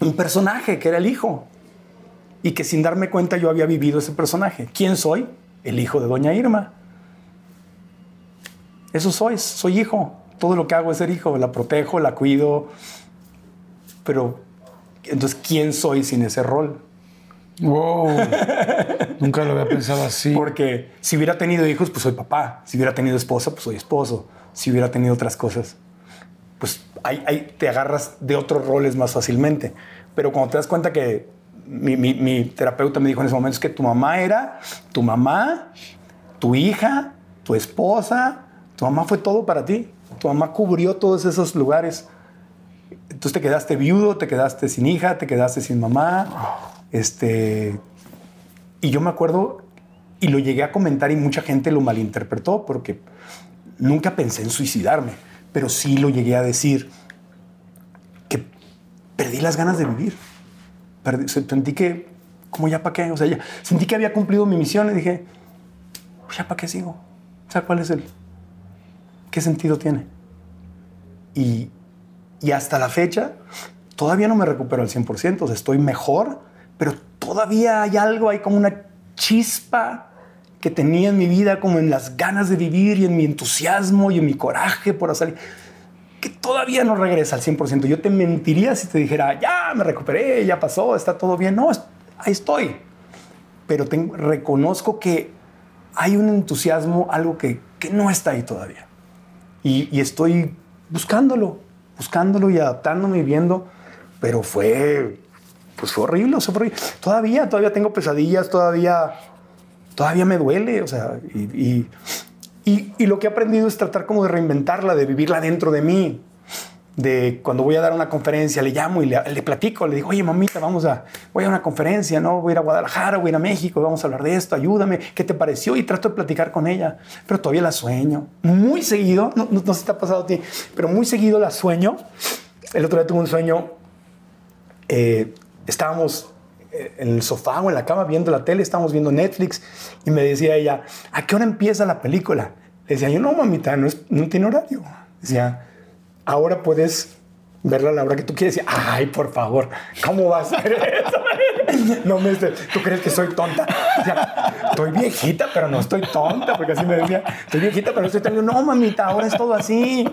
un personaje que era el hijo y que sin darme cuenta yo había vivido ese personaje. ¿Quién soy? El hijo de doña Irma. Eso soy, soy hijo. Todo lo que hago es ser hijo, la protejo, la cuido, pero entonces, ¿quién soy sin ese rol? Wow. Nunca lo había pensado así. Porque si hubiera tenido hijos, pues soy papá. Si hubiera tenido esposa, pues soy esposo. Si hubiera tenido otras cosas, pues ahí, te agarras de otros roles más fácilmente. Pero cuando te das cuenta que mi, mi, terapeuta me dijo en ese momento es que tu mamá era tu mamá, tu hija, tu esposa, tu mamá fue todo para ti. Tu mamá cubrió todos esos lugares. Entonces te quedaste viudo, te quedaste sin hija, te quedaste sin mamá. Este, y yo me acuerdo, y lo llegué a comentar y mucha gente lo malinterpretó porque nunca pensé en suicidarme, pero sí lo llegué a decir que perdí las ganas de vivir. sentí que, como ya para qué, o sea, sentí que había cumplido mi misión y dije, pues ya para qué sigo. O sea, ¿cuál es el, qué sentido tiene? Y, y hasta la fecha, todavía no me recupero al 100%, o sea, estoy mejor, pero todavía hay algo, hay como una chispa que tenía en mi vida, como en las ganas de vivir y en mi entusiasmo y en mi coraje por hacer. que todavía no regresa al 100%. Yo te mentiría si te dijera, ya me recuperé, ya pasó, está todo bien. No, ahí estoy. Pero reconozco que hay un entusiasmo, algo que, que no está ahí todavía. Y, estoy buscándolo, buscándolo y adaptándome y viendo. Pero fue, pues fue horrible, fue horrible. Todavía, todavía tengo pesadillas, todavía, todavía me duele. O sea, y y, lo que he aprendido es tratar como de reinventarla, de vivirla dentro de mí. De cuando voy a dar una conferencia, le llamo y le, platico, le digo, oye, mamita, vamos a, voy a una voy a ir a Guadalajara, voy a ir a México, vamos a hablar de esto, ayúdame, ¿qué te pareció? Y trato de platicar con ella, pero todavía la sueño. Muy seguido, no, no, sé si te ha pasado a ti, pero muy seguido la sueño. El otro día tuve un sueño, eh, estábamos eh, en el sofá o en la cama viendo la tele, estábamos viendo Netflix y me decía ella, ¿a qué hora empieza la película? Le decía yo, no, mamita, no, es, no tiene horario. Decía, ahora puedes verla a la hora que tú quieres. Y, ay, por favor, ¿cómo vas a hacer eso? no me ¿tú crees que soy tonta? Decía, estoy viejita, pero no estoy tonta, porque así me decía, estoy viejita, pero no estoy tonta. No, mamita, ahora es todo así.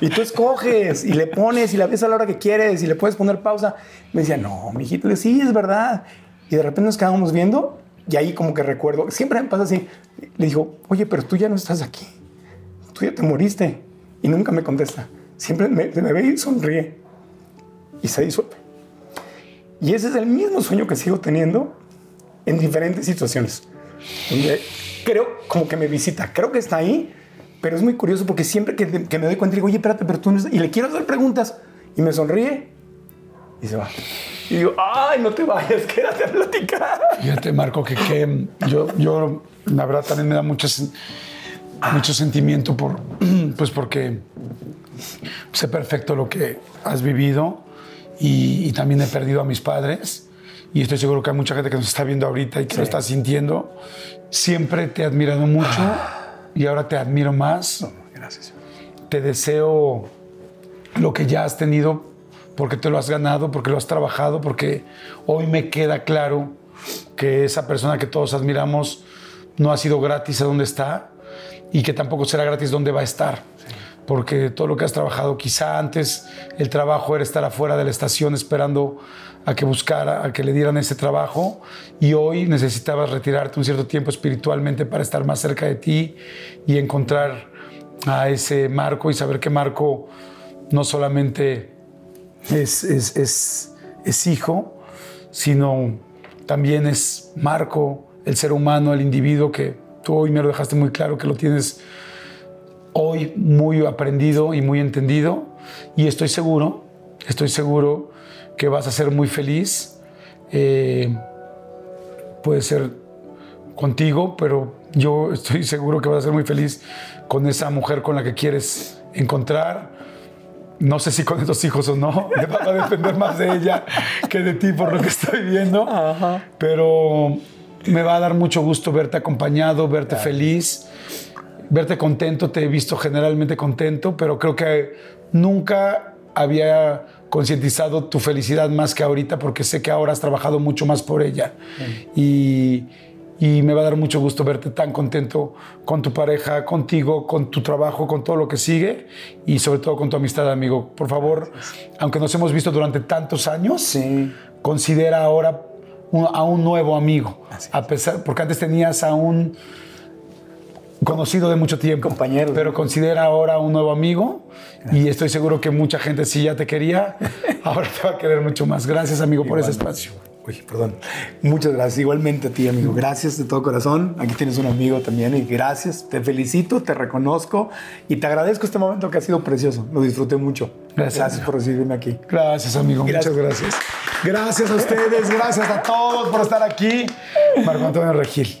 Y tú escoges y le pones y la ves a la hora que quieres y le puedes poner pausa. Me decía, no, mijito, le sí, es verdad. Y de repente nos quedábamos viendo y ahí como que recuerdo, siempre me pasa así. Le digo, oye, pero tú ya no estás aquí. Tú ya te moriste. Y nunca me contesta. Siempre me, me ve y sonríe. Y se disuelve. Y ese es el mismo sueño que sigo teniendo en diferentes situaciones. Donde creo como que me visita. Creo que está ahí, pero es muy curioso porque siempre que, me doy cuenta digo, oye, espérate, pero tú no Y le quiero hacer preguntas y me sonríe y se va. Y digo, ay, no te vayas, quédate a platicar. Fíjate, Marco, que, que yo, yo, la verdad, también me da mucho, mucho sentimiento por, pues porque sé perfecto lo que has vivido y, y, también he perdido a mis padres. Y estoy seguro que hay mucha gente que nos está viendo ahorita y que lo está sintiendo. Siempre te he admirado mucho y ahora te admiro más. gracias. Te deseo lo que ya has tenido porque te lo has ganado, porque lo has trabajado, porque hoy me queda claro que esa persona que todos admiramos no ha sido gratis a donde está y que tampoco será gratis donde va a estar. Porque todo lo que has trabajado, quizá antes el trabajo era estar afuera de la estación esperando a que buscara, a que le dieran ese trabajo y hoy necesitabas retirarte un cierto tiempo espiritualmente para estar más cerca de ti y encontrar a ese Marco y saber que Marco no solamente es, es, hijo, sino también es Marco, el ser humano, el individuo que tú hoy me lo dejaste muy claro que lo tienes hoy muy aprendido y muy entendido y estoy seguro, estoy seguro que vas a ser muy feliz. Eh, puede ser contigo, pero yo estoy seguro que vas a ser muy feliz con esa mujer con la que quieres encontrar no sé si con estos hijos o no, va a depender más de ella que de ti por lo que estoy viendo. Pero me va a dar mucho gusto verte acompañado, verte feliz, verte contento. Te he visto generalmente contento, pero creo que nunca había concientizado tu felicidad más que ahorita porque sé que ahora has trabajado mucho más por ella. Y y me va a dar mucho gusto verte tan contento con tu pareja, contigo, con tu trabajo, con todo lo que sigue y sobre todo con tu amistad, amigo. Por favor, aunque nos hemos visto durante tantos años, considera ahora a un nuevo amigo, a pesar porque antes tenías a un conocido de mucho tiempo, compañero, pero considera ahora un nuevo amigo y estoy seguro que mucha gente si ya te quería, ahora te va a querer mucho más. Gracias, amigo, por ese espacio. Uy, perdón. Muchas gracias. Igualmente a ti, amigo. Gracias de todo corazón. Aquí tienes un amigo también y gracias. Te felicito, te reconozco y te agradezco este momento que ha sido precioso. Lo disfruté mucho. Gracias. Gracias por recibirme aquí. Gracias, amigo. Muchas gracias. Gracias a ustedes. Gracias a todos por estar aquí. Marco Antonio Regil.